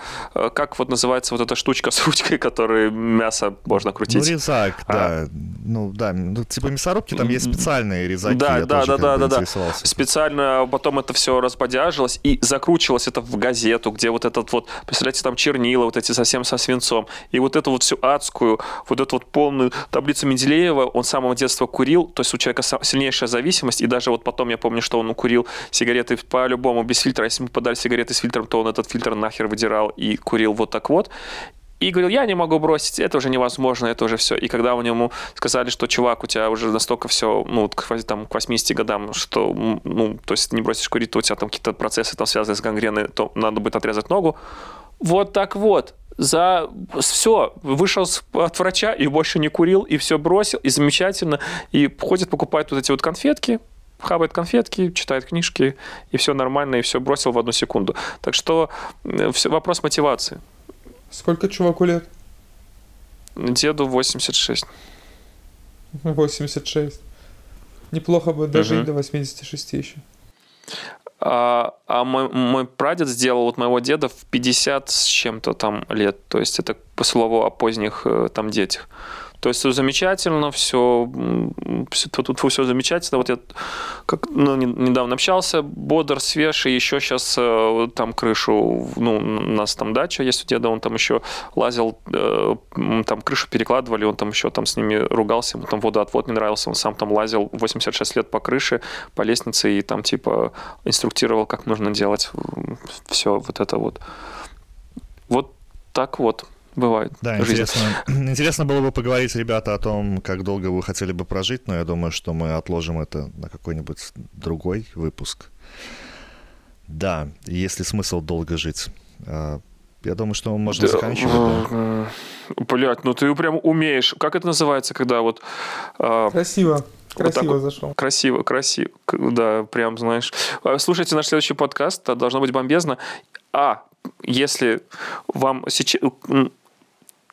как вот называется вот эта штучка с ручкой, которой мясо можно Ну, крутить. резак, А. да. Ну, да, ну, типа мясорубки, там есть специальные резаки, Да, я да, тоже да, да, да, да. Специально потом это все разбодяжилось и закручивалось это в газету, где вот этот вот, представляете, там чернила, вот эти совсем со свинцом. И вот эту вот всю адскую, вот эту вот полную таблицу Менделеева он с самого детства курил, то есть у человека сильнейшая зависимость, и даже вот потом я помню, что он курил сигареты по-любому без фильтра, если ему подали сигареты с фильтром, то он этот фильтр нахер выдирал и курил вот так вот. И говорил, я не могу бросить, это уже невозможно, это уже все. И когда у него сказали, что, чувак, у тебя уже настолько все, ну, к, там, к 80 годам, что, ну, то есть не бросишь курить, то у тебя там какие-то процессы там связаны с гангреной, то надо будет отрезать ногу. Вот так вот. За все, вышел от врача и больше не курил, и все бросил, и замечательно. И ходит, покупает вот эти вот конфетки, хавает конфетки, читает книжки, и все нормально, и все бросил в одну секунду. Так что все, вопрос мотивации. Сколько чуваку лет? Деду 86. 86. Неплохо бы дожить Мгм. до 86 еще. А, а мой, мой прадед сделал вот моего деда в 50 с чем-то там лет. То есть это по слову о поздних э, там детях. То есть все замечательно, все, все тут все замечательно. Вот я как, ну, не- недавно общался, бодр, свеж, еще сейчас там крышу, ну, у нас там дача есть у деда, он там еще лазил, э, там крышу перекладывали, он там еще там с ними ругался, ему там водоотвод не нравился, он сам там лазил 86 лет по крыше, по лестнице и там типа инструктировал, как нужно делать все вот это вот. Вот так вот бывает. Да, интересно. Интересно было бы поговорить, ребята, о том, как долго вы хотели бы прожить, но я думаю, что мы отложим это на какой-нибудь другой выпуск. Да, есть ли смысл долго жить? А, Я думаю, что можно Да, заканчивать. да. э, Блядь, ну ты прям умеешь. Как это называется, когда вот а, Красиво. Вот Красиво так вот. зашел. красиво, красиво, да, прям знаешь. А, Слушайте наш следующий подкаст, это должно быть бомбезно. А если вам сейчас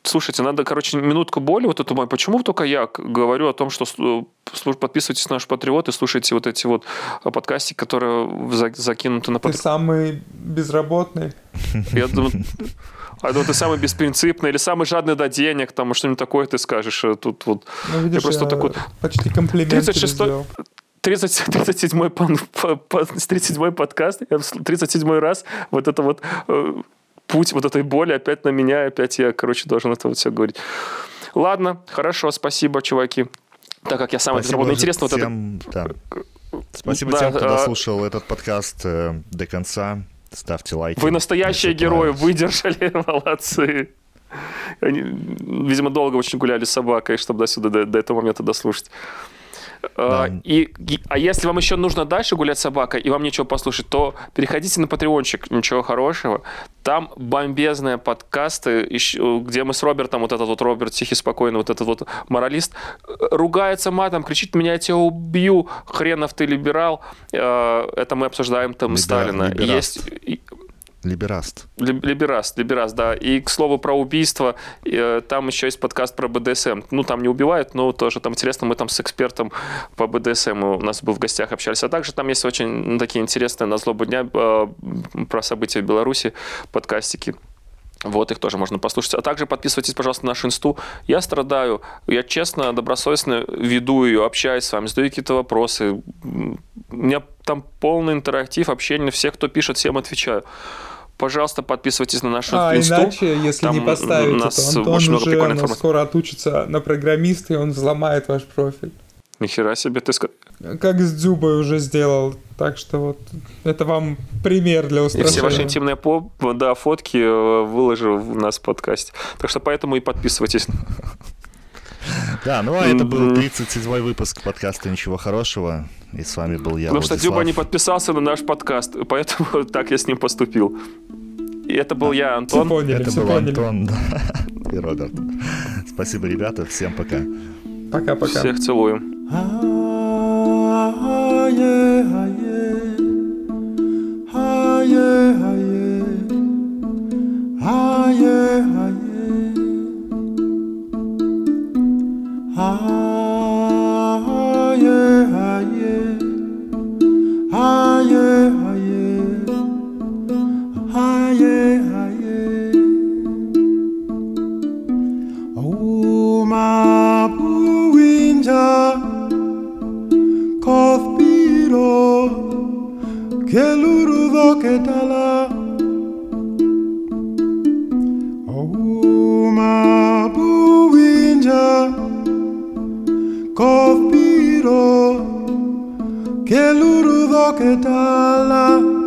Слушайте, надо, короче, минутку боли вот эту мою. Почему только я говорю о том, что слуш- подписывайтесь на наш Патриот и слушайте вот эти вот а, подкастики, которые закинуты на Ты Патриот. самый безработный. Я думаю, а думаю, ты самый беспринципный или самый жадный до денег, там что-нибудь такое ты скажешь. э, Тут вот Ну, видишь, просто я такой- почти комплимент тебе 36-й сделал. 30, 37-й, пон- по- по- 37-й подкаст, я в 37-й раз вот это вот э, путь вот этой боли опять на меня, опять я, короче, должен это вот все говорить. Ладно, хорошо, спасибо, чуваки. Так как я самый Спасибо безработный. Интересно, вот это... да. Спасибо Да, тем, кто а- дослушал этот подкаст э, до конца. Ставьте лайки. Вы настоящие герои, выдержали, молодцы. Они, видимо, долго очень гуляли с собакой, чтобы до сюда, до, до этого момента дослушать. Да. И, и- а если вам еще нужно дальше гулять с собакой, и вам нечего послушать, то переходите на Патреончик, ничего хорошего. Там бомбезные подкасты, где мы с Робертом, вот этот вот Роберт тихий, спокойный, вот этот вот моралист, э, ругается матом, кричит, меня я тебя убью, хренов ты либерал. Э, Это мы обсуждаем там Либера- Сталина. И либераст. Есть, Либераст. Либ- Либераст, Либераст, да. И, к слову, про убийство, э, там еще есть подкаст про БДСМ. Ну, там не убивают, но тоже там интересно, мы там с экспертом по БДСМ у нас был в гостях общались. А также там есть очень ну, такие интересные на злобу дня э, про события в Беларуси подкастики. Вот, их тоже можно послушать. А также подписывайтесь, пожалуйста, на нашу инсту. Я страдаю. Я честно, добросовестно веду ее, общаюсь с вами, задаю какие-то вопросы. У меня там полный интерактив, общение. Всех, кто пишет, всем отвечаю. Пожалуйста, подписывайтесь на нашу А инсту. иначе, если не Там поставите, у нас то Антон очень много уже скоро отучится на программиста, и он взломает ваш профиль. Нихера себе, ты ска- как с Дзюбой уже сделал. Так что вот это вам пример для И устрашения. все ваши интимные по, да, фотки э, выложу в нас в подкасте. Так что поэтому и подписывайтесь. Да, ну а это был Мгм. 37-й выпуск подкаста «Ничего хорошего». И с вами был я, Потому что. Дюба не подписался на наш подкаст, поэтому так я с ним поступил. И это был я, Все Антон. поняли, Это все был поняли. Антон да, и Роберт. Спасибо, ребята. Всем пока. Пока-пока. Всех целуем. higher, higher. Oh, my blue winter, cough beetle, tala. Kopiro ke luru do ke tala